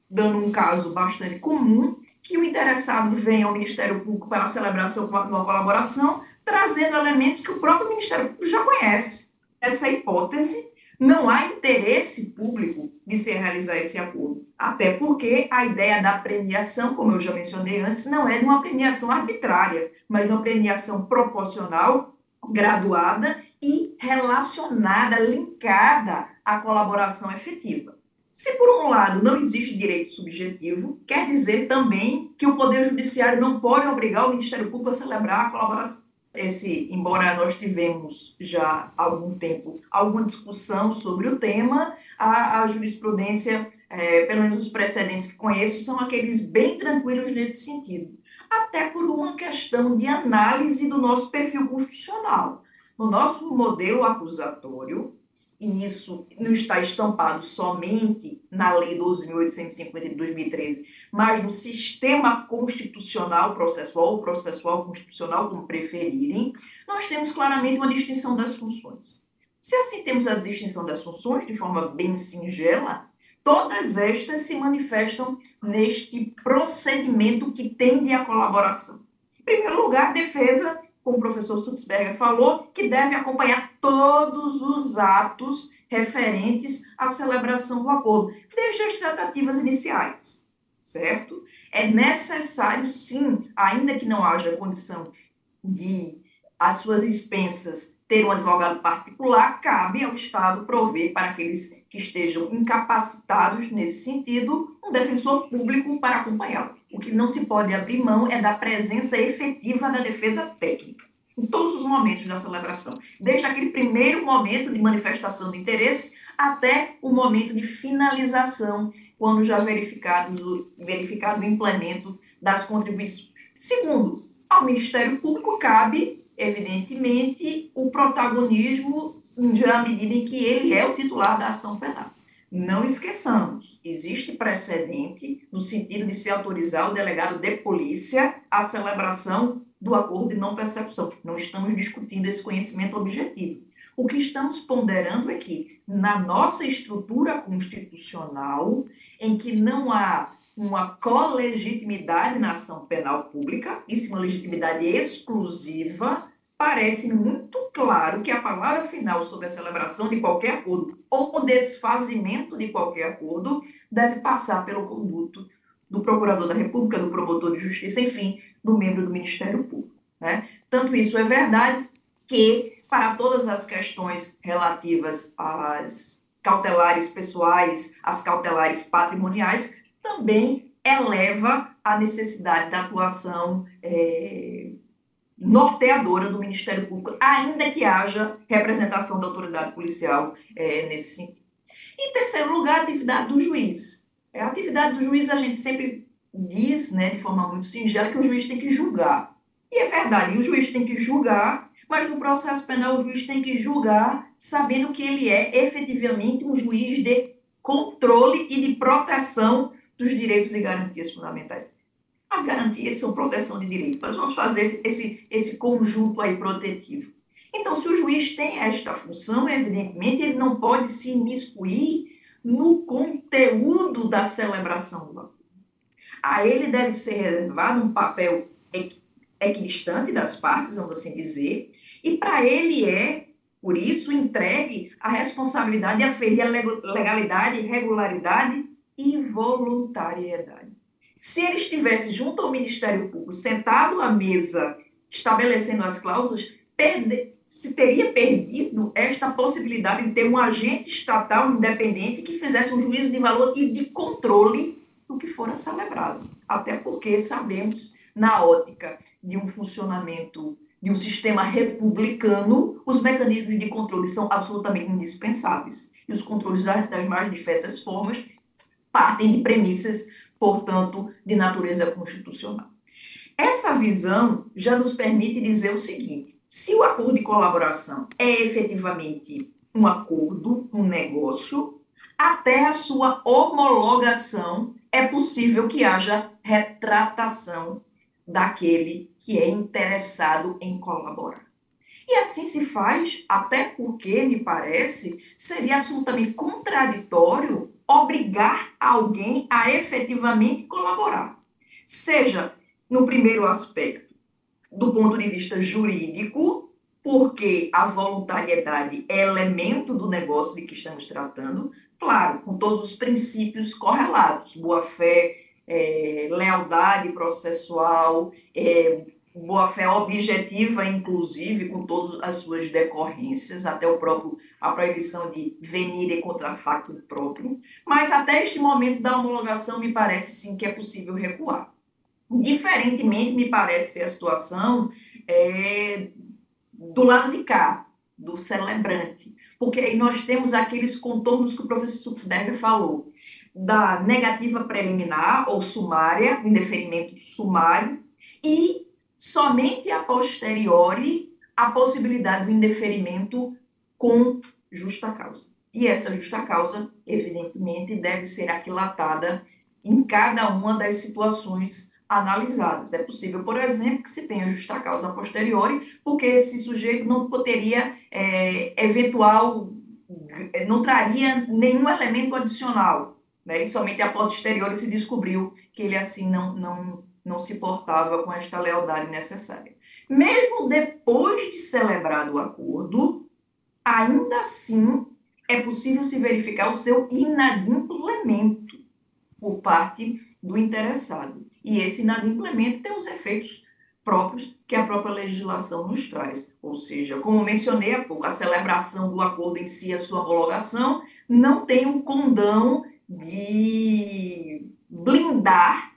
Speaker 3: dando um caso bastante comum, que o interessado venha ao Ministério Público para a celebração de uma colaboração, trazendo elementos que o próprio Ministério Público já conhece. Essa hipótese não há interesse público de se realizar esse acordo. Até porque a ideia da premiação, como eu já mencionei antes, não é de uma premiação arbitrária, mas uma premiação proporcional, graduada e relacionada, linkada à colaboração efetiva. Se, por um lado, não existe direito subjetivo, quer dizer também que o Poder Judiciário não pode obrigar o Ministério Público a celebrar a colaboração esse, embora nós tivemos já há algum tempo alguma discussão sobre o tema, a, a jurisprudência, é, pelo menos os precedentes que conheço, são aqueles bem tranquilos nesse sentido. Até por uma questão de análise do nosso perfil constitucional. No nosso modelo acusatório, e isso não está estampado somente na Lei 12.850 de 2013, mas no sistema constitucional processual, ou processual constitucional, como preferirem, nós temos claramente uma distinção das funções. Se assim temos a distinção das funções, de forma bem singela, todas estas se manifestam neste procedimento que tende à colaboração. Em primeiro lugar, defesa como o professor Sutzberger falou, que deve acompanhar todos os atos referentes à celebração do acordo, desde as tratativas iniciais, certo? É necessário, sim, ainda que não haja condição de as suas expensas ter um advogado particular, cabe ao Estado prover para aqueles que estejam incapacitados nesse sentido um defensor público para acompanhá-lo. O que não se pode abrir mão é da presença efetiva da defesa técnica, em todos os momentos da celebração, desde aquele primeiro momento de manifestação de interesse até o momento de finalização, quando já verificado, verificado o implemento das contribuições. Segundo, ao Ministério Público cabe, evidentemente, o protagonismo na medida em que ele é o titular da ação penal. Não esqueçamos, existe precedente no sentido de se autorizar o delegado de polícia à celebração do acordo de não persecução. Não estamos discutindo esse conhecimento objetivo. O que estamos ponderando é que, na nossa estrutura constitucional, em que não há uma colegitimidade na ação penal pública, e sim uma legitimidade exclusiva, parece muito claro que a palavra final sobre a celebração de qualquer acordo ou desfazimento de qualquer acordo deve passar pelo conduto do procurador da República, do promotor de justiça, enfim, do membro do Ministério Público. Né? Tanto isso é verdade que, para todas as questões relativas às cautelares pessoais, às cautelares patrimoniais, também eleva a necessidade da atuação. É, norteadora do Ministério Público, ainda que haja representação da autoridade policial é, nesse sentido. Em terceiro lugar, a atividade do juiz. É, a atividade do juiz, a gente sempre diz, né, de forma muito singela, que o juiz tem que julgar. E é verdade, o juiz tem que julgar, mas no processo penal o juiz tem que julgar sabendo que ele é efetivamente um juiz de controle e de proteção dos direitos e garantias fundamentais. As garantias são proteção de direito, mas vamos fazer esse, esse, esse conjunto aí protetivo. Então, se o juiz tem esta função, evidentemente, ele não pode se imiscuir no conteúdo da celebração do acordo. A ele deve ser reservado um papel equidistante das partes, vamos assim dizer, e para ele é, por isso, entregue a responsabilidade de aferir a legalidade, regularidade e voluntariedade. Se ele estivesse junto ao Ministério Público, sentado à mesa, estabelecendo as cláusulas, perde, se teria perdido esta possibilidade de ter um agente estatal independente que fizesse um juízo de valor e de controle do que fora celebrado. Até porque sabemos, na ótica de um funcionamento de um sistema republicano, os mecanismos de controle são absolutamente indispensáveis. E os controles das mais diversas formas partem de premissas portanto, de natureza constitucional. Essa visão já nos permite dizer o seguinte: se o acordo de colaboração é efetivamente um acordo, um negócio, até a sua homologação é possível que haja retratação daquele que é interessado em colaborar. E assim se faz, até porque, me parece, seria absolutamente contraditório obrigar alguém a efetivamente colaborar. Seja no primeiro aspecto, do ponto de vista jurídico, porque a voluntariedade é elemento do negócio de que estamos tratando, claro, com todos os princípios correlatos, boa-fé, é, lealdade processual, é, boa-fé objetiva, inclusive, com todas as suas decorrências, até o próprio, a proibição de venir e contrafacto próprio, mas até este momento da homologação me parece sim que é possível recuar. Diferentemente, me parece ser a situação é, do lado de cá, do celebrante, porque aí nós temos aqueles contornos que o professor Sutzberger falou, da negativa preliminar ou sumária, indeferimento sumário, e somente a posteriori a possibilidade do indeferimento com justa causa. E essa justa causa, evidentemente, deve ser aquilatada em cada uma das situações analisadas. É possível, por exemplo, que se tenha justa causa posteriori, porque esse sujeito não poderia, é, eventual, não traria nenhum elemento adicional. Né? E somente a posteriori se descobriu que ele assim não, não, não se portava com esta lealdade necessária. Mesmo depois de celebrado o acordo, ainda assim é possível se verificar o seu inadimplemento por parte do interessado. E esse inadimplemento tem os efeitos próprios que a própria legislação nos traz. Ou seja, como mencionei há pouco, a celebração do acordo em si, a sua homologação, não tem o condão de blindar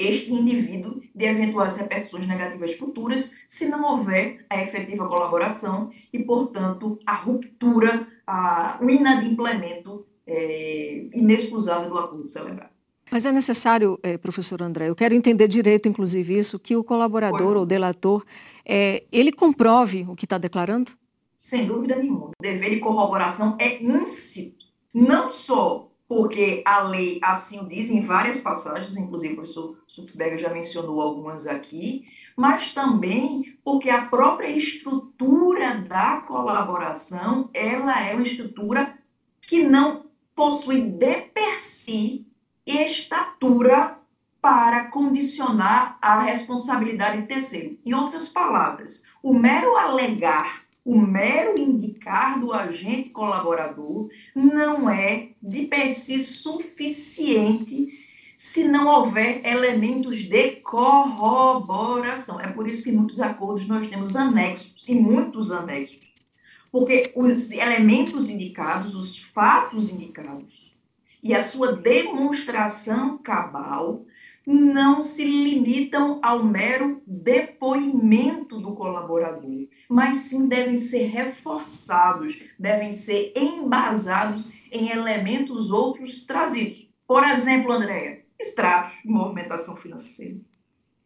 Speaker 3: este indivíduo de eventuais repercussões negativas futuras, se não houver a efetiva colaboração e, portanto, a ruptura, a, o inadimplemento é, inexcusável do acordo celebrado.
Speaker 2: Mas é necessário, é, professor André, eu quero entender direito, inclusive, isso, que o colaborador ou delator, é, ele comprove o que está declarando?
Speaker 3: Sem dúvida nenhuma. O dever de corroboração é íncito, não só porque a lei assim o diz em várias passagens, inclusive o professor Suxberger já mencionou algumas aqui, mas também porque a própria estrutura da colaboração, ela é uma estrutura que não possui de per si estatura para condicionar a responsabilidade de terceiro. Em outras palavras, o mero alegar o mero indicar do agente colaborador não é de per si suficiente se não houver elementos de corroboração. É por isso que em muitos acordos nós temos anexos, e muitos anexos. Porque os elementos indicados, os fatos indicados e a sua demonstração cabal não se limitam ao mero depoimento do colaborador, mas sim devem ser reforçados, devem ser embasados em elementos outros trazidos. Por exemplo, Andréia, extratos de movimentação financeira.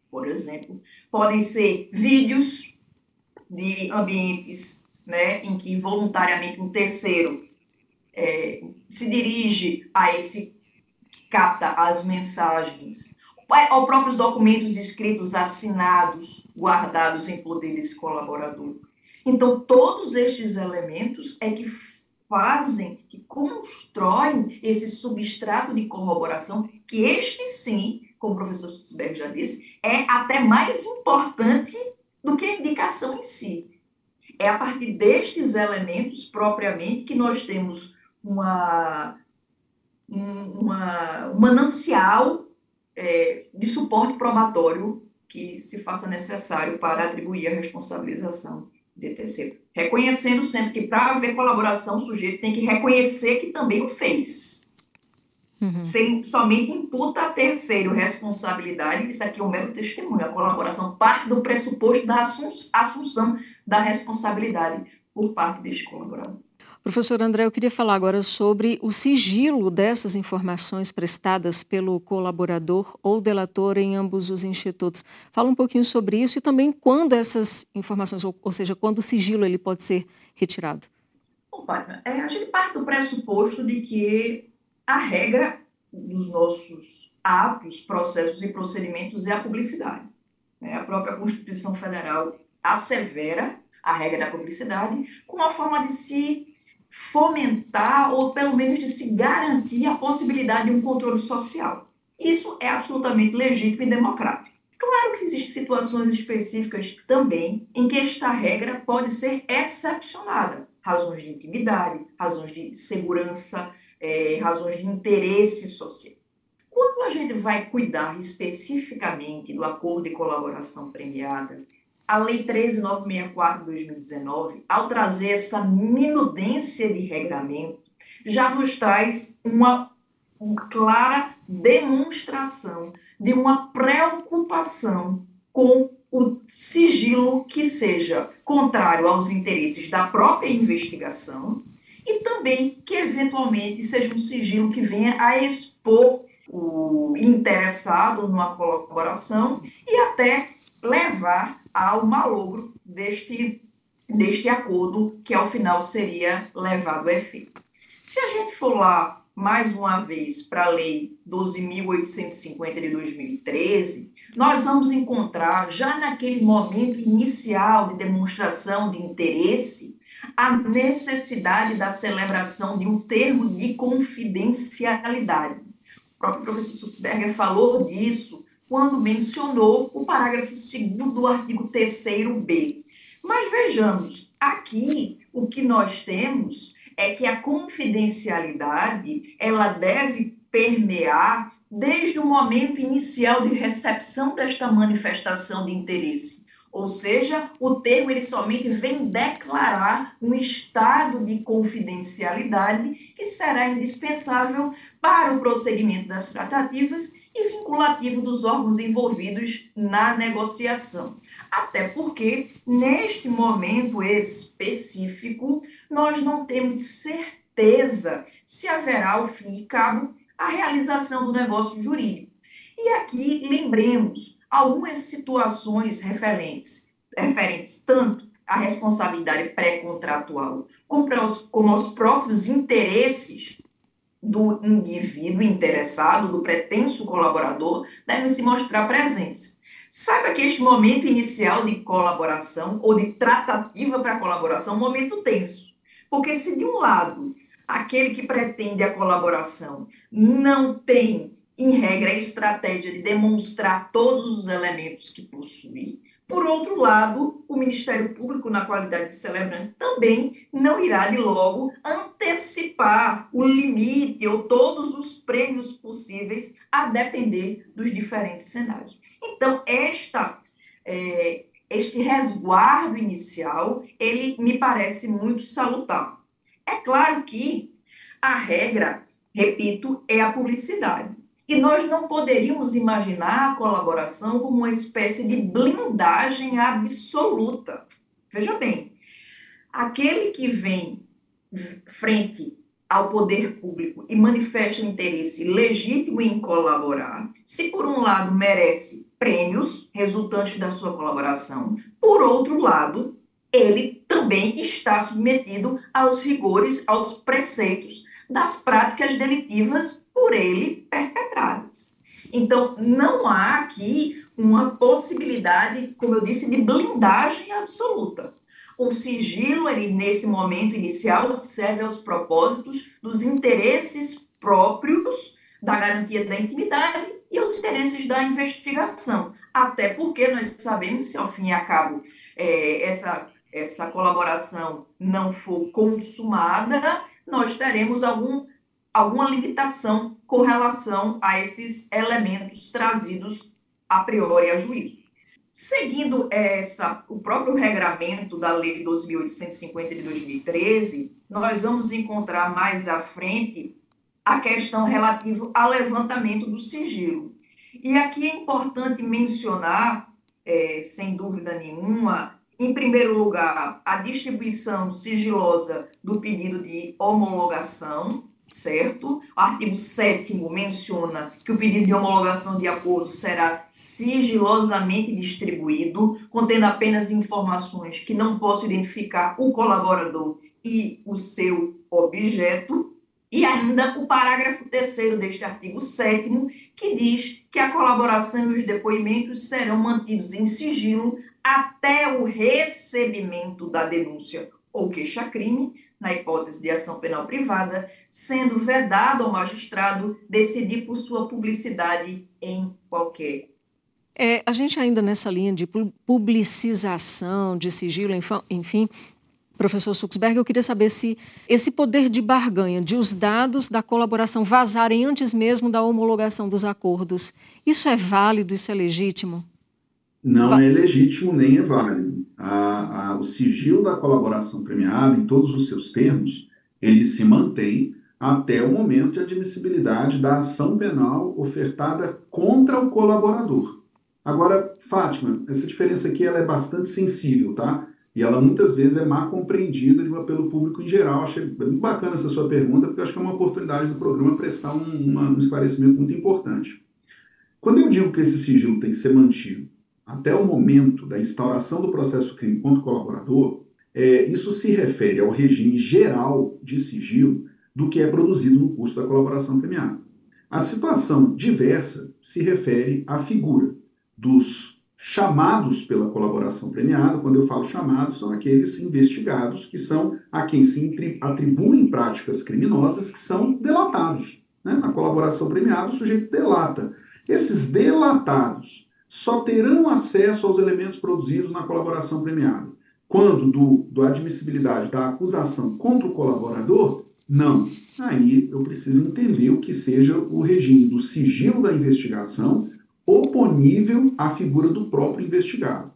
Speaker 3: Por exemplo, podem ser vídeos de ambientes né, em que voluntariamente um terceiro é, se dirige a esse capta as mensagens ou próprios documentos escritos, assinados, guardados em poder desse colaborador. Então, todos estes elementos é que fazem, que constroem esse substrato de corroboração, que este sim, como o professor Sutzberg já disse, é até mais importante do que a indicação em si. É a partir destes elementos, propriamente, que nós temos uma, uma, um manancial é, de suporte probatório que se faça necessário para atribuir a responsabilização de terceiro. Reconhecendo sempre que para haver colaboração, o sujeito tem que reconhecer que também o fez. Uhum. Sem somente imputa a terceiro responsabilidade, isso aqui é um mero testemunho. A colaboração parte do pressuposto da assunção da responsabilidade por parte deste colaborador.
Speaker 2: Professor André, eu queria falar agora sobre o sigilo dessas informações prestadas pelo colaborador ou delator em ambos os institutos. Fala um pouquinho sobre isso e também quando essas informações, ou, ou seja, quando o sigilo ele pode ser retirado.
Speaker 3: Bom, é, a gente parte do pressuposto de que a regra dos nossos atos, processos e procedimentos é a publicidade. É, a própria Constituição Federal assevera a regra da publicidade como uma forma de se fomentar ou pelo menos de se garantir a possibilidade de um controle social. Isso é absolutamente legítimo e democrático. Claro que existem situações específicas também em que esta regra pode ser excepcionada. Razões de intimidade, razões de segurança, é, razões de interesse social. Quando a gente vai cuidar especificamente do acordo de colaboração premiada, a Lei 13964 de 2019, ao trazer essa minudência de regramento, já nos traz uma, uma clara demonstração de uma preocupação com o sigilo que seja contrário aos interesses da própria investigação e também que eventualmente seja um sigilo que venha a expor o interessado numa colaboração e até levar ao malogro deste deste acordo que ao final seria levado a efeito. Se a gente for lá mais uma vez para a Lei 12.850 de 2013, nós vamos encontrar, já naquele momento inicial de demonstração de interesse, a necessidade da celebração de um termo de confidencialidade. O próprio professor Sutzberger falou disso quando mencionou o parágrafo 2 do artigo 3b. Mas vejamos, aqui o que nós temos é que a confidencialidade ela deve permear desde o momento inicial de recepção desta manifestação de interesse. Ou seja, o termo ele somente vem declarar um estado de confidencialidade que será indispensável para o prosseguimento das tratativas e vinculativo dos órgãos envolvidos na negociação. Até porque, neste momento específico, nós não temos certeza se haverá, ao fim e cabo, a realização do negócio jurídico. E aqui, lembremos algumas situações referentes, referentes tanto à responsabilidade pré-contratual como, como aos próprios interesses do indivíduo interessado, do pretenso colaborador, devem se mostrar presentes. Saiba que este momento inicial de colaboração ou de tratativa para colaboração é um momento tenso. Porque se de um lado aquele que pretende a colaboração não tem, em regra, a estratégia de demonstrar todos os elementos que possui, por outro lado, o Ministério Público, na qualidade de celebrante, também não irá de logo antecipar o limite ou todos os prêmios possíveis, a depender dos diferentes cenários. Então, esta, é, este resguardo inicial, ele me parece muito salutar. É claro que a regra, repito, é a publicidade. E nós não poderíamos imaginar a colaboração como uma espécie de blindagem absoluta. Veja bem, aquele que vem frente ao poder público e manifesta interesse legítimo em colaborar, se por um lado merece prêmios resultantes da sua colaboração, por outro lado, ele também está submetido aos rigores, aos preceitos das práticas delitivas por ele perpetradas. Então, não há aqui uma possibilidade, como eu disse, de blindagem absoluta. O sigilo, ele, nesse momento inicial, serve aos propósitos dos interesses próprios da garantia da intimidade e aos interesses da investigação. Até porque nós sabemos, se ao fim e ao cabo é, essa, essa colaboração não for consumada, nós teremos algum, alguma limitação com relação a esses elementos trazidos a priori a juízo. Seguindo essa, o próprio regramento da Lei 12.850 de 2013, nós vamos encontrar mais à frente a questão relativa ao levantamento do sigilo. E aqui é importante mencionar, é, sem dúvida nenhuma, em primeiro lugar, a distribuição sigilosa do pedido de homologação, certo? O artigo 7 menciona que o pedido de homologação de acordo será sigilosamente distribuído, contendo apenas informações que não possam identificar o colaborador e o seu objeto. E ainda o parágrafo 3 deste artigo 7 que diz que a colaboração e os depoimentos serão mantidos em sigilo até o recebimento da denúncia ou queixa-crime, na hipótese de ação penal privada, sendo vedado ao magistrado decidir por sua publicidade em qualquer.
Speaker 2: É, a gente ainda nessa linha de publicização, de sigilo, enfim, professor Suxberg, eu queria saber se esse poder de barganha, de os dados da colaboração vazarem antes mesmo da homologação dos acordos, isso é válido, isso é legítimo?
Speaker 4: Não é legítimo nem é válido. A, a, o sigilo da colaboração premiada, em todos os seus termos, ele se mantém até o momento de admissibilidade da ação penal ofertada contra o colaborador. Agora, Fátima, essa diferença aqui ela é bastante sensível, tá? E ela muitas vezes é mal compreendida pelo público em geral. Achei muito bacana essa sua pergunta, porque acho que é uma oportunidade do programa prestar um, uma, um esclarecimento muito importante. Quando eu digo que esse sigilo tem que ser mantido até o momento da instauração do processo crime contra o colaborador, é, isso se refere ao regime geral de sigilo do que é produzido no curso da colaboração premiada. A situação diversa se refere à figura dos chamados pela colaboração premiada. Quando eu falo chamados, são aqueles investigados que são a quem se atribuem práticas criminosas que são delatados. Né? Na colaboração premiada, o sujeito delata. Esses delatados só terão acesso aos elementos produzidos na colaboração premiada. Quando do, do admissibilidade da acusação contra o colaborador, não. Aí eu preciso entender o que seja o regime do sigilo da investigação oponível à figura do próprio investigado.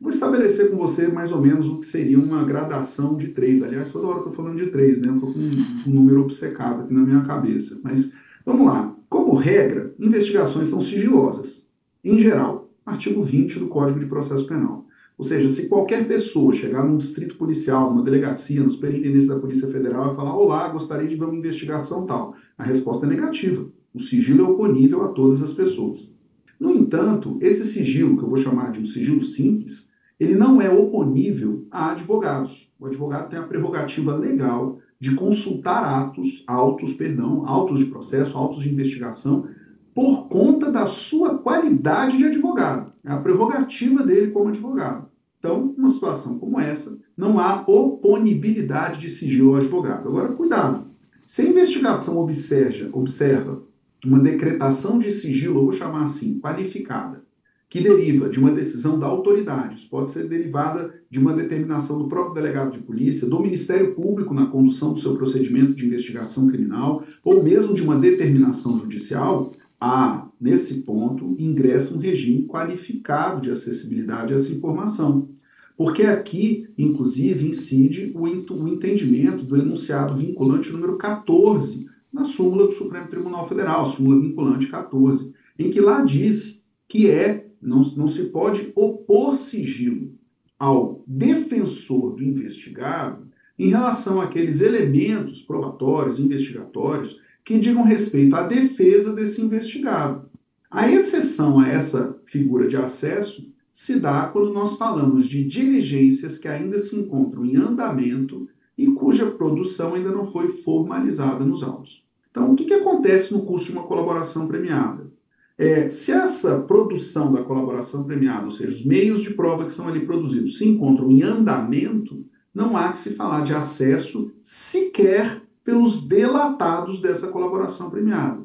Speaker 4: Vou estabelecer com você mais ou menos o que seria uma gradação de três. Aliás, toda hora eu estou falando de três, né? Eu estou com um número obcecado aqui na minha cabeça. Mas vamos lá. Como regra, investigações são sigilosas. Em geral, artigo 20 do Código de Processo Penal. Ou seja, se qualquer pessoa chegar num distrito policial, numa delegacia, no superintendência da Polícia Federal e falar: Olá, gostaria de ver uma investigação tal, a resposta é negativa. O sigilo é oponível a todas as pessoas. No entanto, esse sigilo, que eu vou chamar de um sigilo simples, ele não é oponível a advogados. O advogado tem a prerrogativa legal de consultar atos, autos, perdão, autos de processo, autos de investigação, por conta da sua qualidade de advogado. É a prerrogativa dele como advogado. Então, numa situação como essa, não há oponibilidade de sigilo ao advogado. Agora, cuidado. Se a investigação observa, observa uma decretação de sigilo, eu vou chamar assim, qualificada, que deriva de uma decisão da autoridade, isso pode ser derivada de uma determinação do próprio delegado de polícia, do Ministério Público na condução do seu procedimento de investigação criminal, ou mesmo de uma determinação judicial, há, nesse ponto, ingressa um regime qualificado de acessibilidade a essa informação. Porque aqui, inclusive, incide o, entendimento do enunciado vinculante número 14 na súmula do Supremo Tribunal Federal, súmula vinculante 14, em que lá diz que é não, não se pode opor sigilo ao defensor do investigado em relação àqueles elementos probatórios, investigatórios, que digam respeito à defesa desse investigado. A exceção a essa figura de acesso se dá quando nós falamos de diligências que ainda se encontram em andamento e cuja produção ainda não foi formalizada nos autos. Então, o que, que acontece no curso de uma colaboração premiada? É, se essa produção da colaboração premiada, ou seja, os meios de prova que são ali produzidos, se encontram em andamento, não há que se falar de acesso sequer pelos delatados dessa colaboração premiada.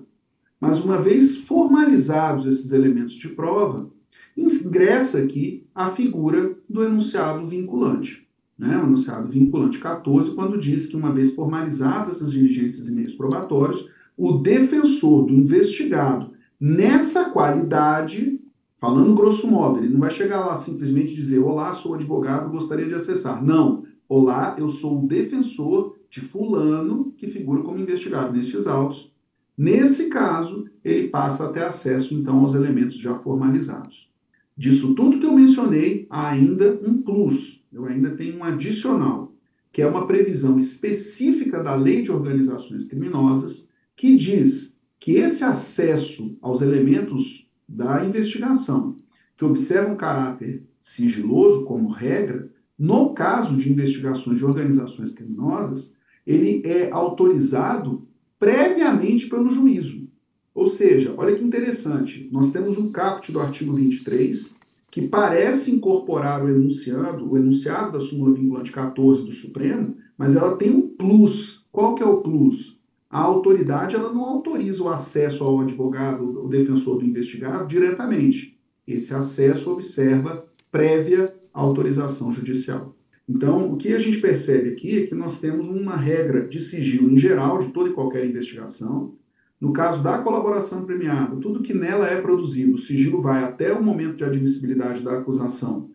Speaker 4: Mas uma vez formalizados esses elementos de prova, ingressa aqui a figura do enunciado vinculante né, o enunciado vinculante 14, quando diz que, uma vez formalizadas essas diligências e meios probatórios, o defensor do investigado, nessa qualidade, falando grosso modo, ele não vai chegar lá simplesmente dizer: Olá, sou advogado, gostaria de acessar. Não. Olá, eu sou o defensor de Fulano, que figura como investigado nestes autos. Nesse caso, ele passa a ter acesso, então, aos elementos já formalizados. Disso tudo que eu mencionei, há ainda um plus, eu ainda tenho um adicional, que é uma previsão específica da Lei de Organizações Criminosas, que diz que esse acesso aos elementos da investigação, que observam caráter sigiloso como regra, no caso de investigações de organizações criminosas, ele é autorizado previamente pelo juízo. Ou seja, olha que interessante, nós temos um caput do artigo 23, que parece incorporar o enunciado, o enunciado da súmula vinculante 14 do Supremo, mas ela tem um plus. Qual que é o plus? A autoridade ela não autoriza o acesso ao advogado, o defensor do investigado, diretamente. Esse acesso observa prévia autorização judicial. Então, o que a gente percebe aqui é que nós temos uma regra de sigilo em geral de toda e qualquer investigação, no caso da colaboração premiada, tudo que nela é produzido, o sigilo vai até o momento de admissibilidade da acusação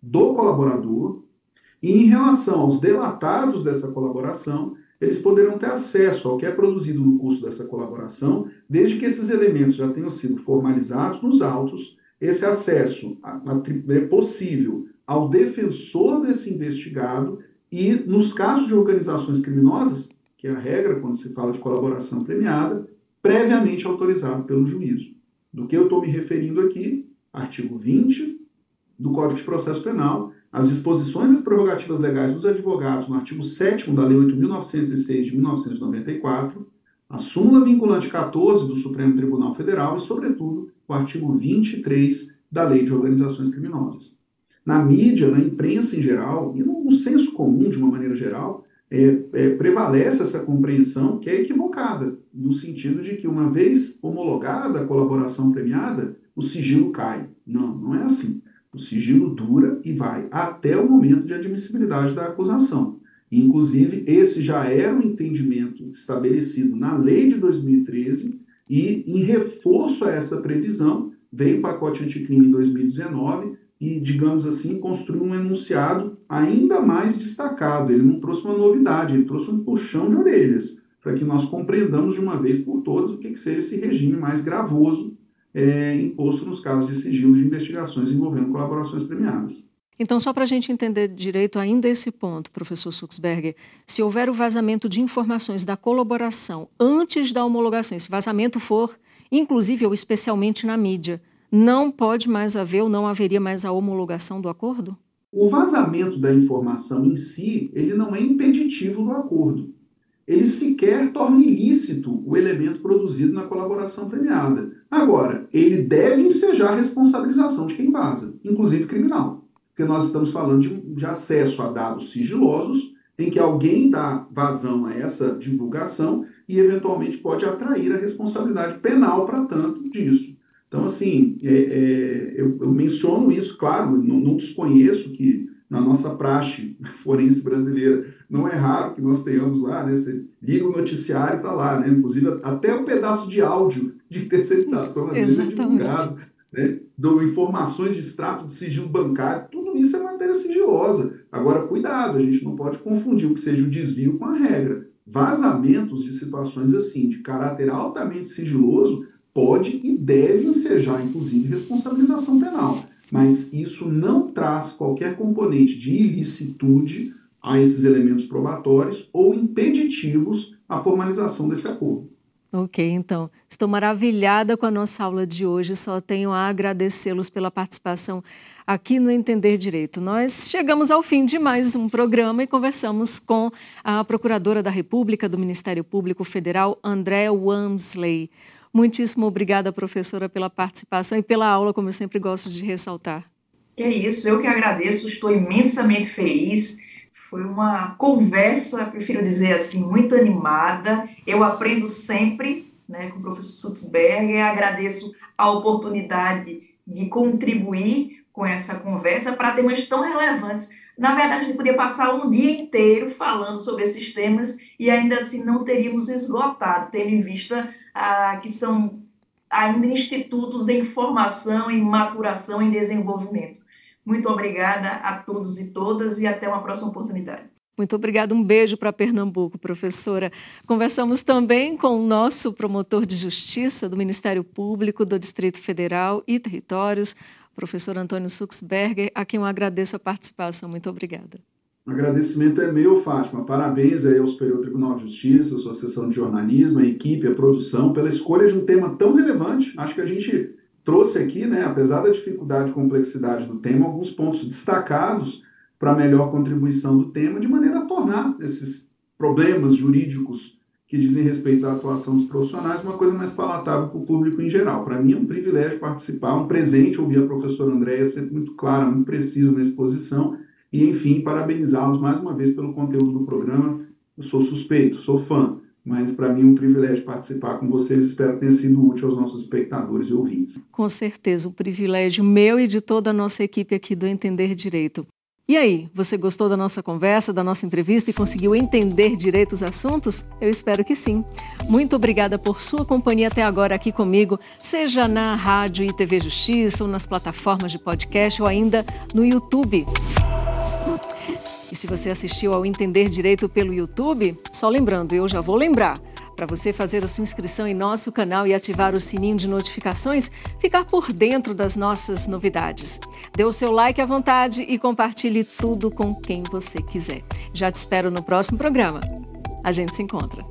Speaker 4: do colaborador, e em relação aos delatados dessa colaboração, eles poderão ter acesso ao que é produzido no curso dessa colaboração, desde que esses elementos já tenham sido formalizados nos autos. Esse acesso é possível ao defensor desse investigado e, nos casos de organizações criminosas, que é a regra quando se fala de colaboração premiada, previamente autorizado pelo juízo. Do que eu estou me referindo aqui, artigo 20 do Código de Processo Penal, as disposições das prerrogativas legais dos advogados no artigo 7 da Lei 8.906 de 1994, a súmula vinculante 14 do Supremo Tribunal Federal e, sobretudo, o artigo 23 da Lei de Organizações Criminosas. Na mídia, na imprensa em geral, e no senso comum de uma maneira geral, é, é, prevalece essa compreensão que é equivocada, no sentido de que, uma vez homologada a colaboração premiada, o sigilo cai. Não, não é assim. O sigilo dura e vai até o momento de admissibilidade da acusação. Inclusive, esse já era um entendimento estabelecido na lei de 2013 e, em reforço a essa previsão, veio o pacote anticrime em 2019 e, digamos assim, construiu um enunciado ainda mais destacado. Ele não trouxe uma novidade, ele trouxe um puxão de orelhas para que nós compreendamos de uma vez por todas o que, que seja esse regime mais gravoso é, imposto nos casos de sigilo de investigações envolvendo colaborações premiadas.
Speaker 2: Então, só para a gente entender direito ainda esse ponto, professor Suxberger, se houver o vazamento de informações da colaboração antes da homologação, se vazamento for, inclusive ou especialmente na mídia, não pode mais haver ou não haveria mais a homologação do acordo?
Speaker 4: O vazamento da informação em si, ele não é impeditivo do acordo. Ele sequer torna ilícito o elemento produzido na colaboração premiada. Agora, ele deve ensejar a responsabilização de quem vaza, inclusive criminal. Porque nós estamos falando de, de acesso a dados sigilosos, em que alguém dá vazão a essa divulgação e, eventualmente, pode atrair a responsabilidade penal para tanto disso. Então, assim, é, é, eu, eu, menciono isso, claro, não, não, desconheço que na nossa praxe forense brasileira não é raro que nós tenhamos lá, né? Você liga o noticiário e está lá, né? Inclusive, até o um pedaço de áudio de terceirização às vezes é divulgado, né? Do informações de extrato de sigilo bancário, tudo isso é matéria sigilosa. Agora, cuidado, a gente não pode confundir o que seja o desvio com a regra. Vazamentos de situações assim, de caráter altamente sigiloso, pode e deve ensejar, inclusive, responsabilização penal. Mas isso não traz qualquer componente de ilicitude a esses elementos probatórios ou impeditivos à formalização desse acordo.
Speaker 2: Ok, então, estou maravilhada com a nossa aula de hoje, só tenho a agradecê-los pela participação aqui no Entender Direito. Nós chegamos ao fim de mais um programa e conversamos com a Procuradora da República do Ministério Público Federal, André Wamsley. Muitíssimo obrigada, professora, pela participação e pela aula, como eu sempre gosto de ressaltar.
Speaker 3: É isso, eu que agradeço, estou imensamente feliz. Foi uma conversa, prefiro dizer assim, muito animada. Eu aprendo sempre né, com o professor Sutzberger, agradeço a oportunidade de contribuir com essa conversa para temas tão relevantes. Na verdade, a gente podia passar um dia inteiro falando sobre esses temas e ainda assim não teríamos esgotado, tendo em vista ah, que são ainda institutos em formação, em maturação, em desenvolvimento. Muito obrigada a todos e todas e até uma próxima oportunidade.
Speaker 2: Muito obrigada, um beijo para Pernambuco, professora. Conversamos também com o nosso promotor de justiça do Ministério Público do Distrito Federal e Territórios, professor Antônio Suxberger, a quem eu agradeço a participação. Muito obrigada.
Speaker 4: Agradecimento é meu, Fátima. Parabéns aí ao Superior Tribunal de Justiça, à Associação de Jornalismo, à equipe, à produção, pela escolha de um tema tão relevante. Acho que a gente trouxe aqui, né, apesar da dificuldade e complexidade do tema, alguns pontos destacados para melhor contribuição do tema, de maneira a tornar esses problemas jurídicos que dizem respeito à atuação dos profissionais uma coisa mais palatável para o público em geral. Para mim é um privilégio participar, um presente ouvir a professora Andréia sempre muito clara, muito precisa na exposição e, enfim, parabenizá-los mais uma vez pelo conteúdo do programa. Eu sou suspeito, sou fã, mas para mim é um privilégio participar com vocês. Espero que tenha sido útil aos nossos espectadores e ouvintes.
Speaker 2: Com certeza, um privilégio meu e de toda a nossa equipe aqui do Entender Direito. E aí, você gostou da nossa conversa, da nossa entrevista e conseguiu entender direito os assuntos? Eu espero que sim. Muito obrigada por sua companhia até agora aqui comigo, seja na rádio e TV Justiça, ou nas plataformas de podcast, ou ainda no YouTube. E se você assistiu ao Entender Direito pelo YouTube, só lembrando, eu já vou lembrar, para você fazer a sua inscrição em nosso canal e ativar o sininho de notificações, ficar por dentro das nossas novidades. Dê o seu like à vontade e compartilhe tudo com quem você quiser. Já te espero no próximo programa. A gente se encontra.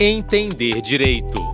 Speaker 1: Entender Direito.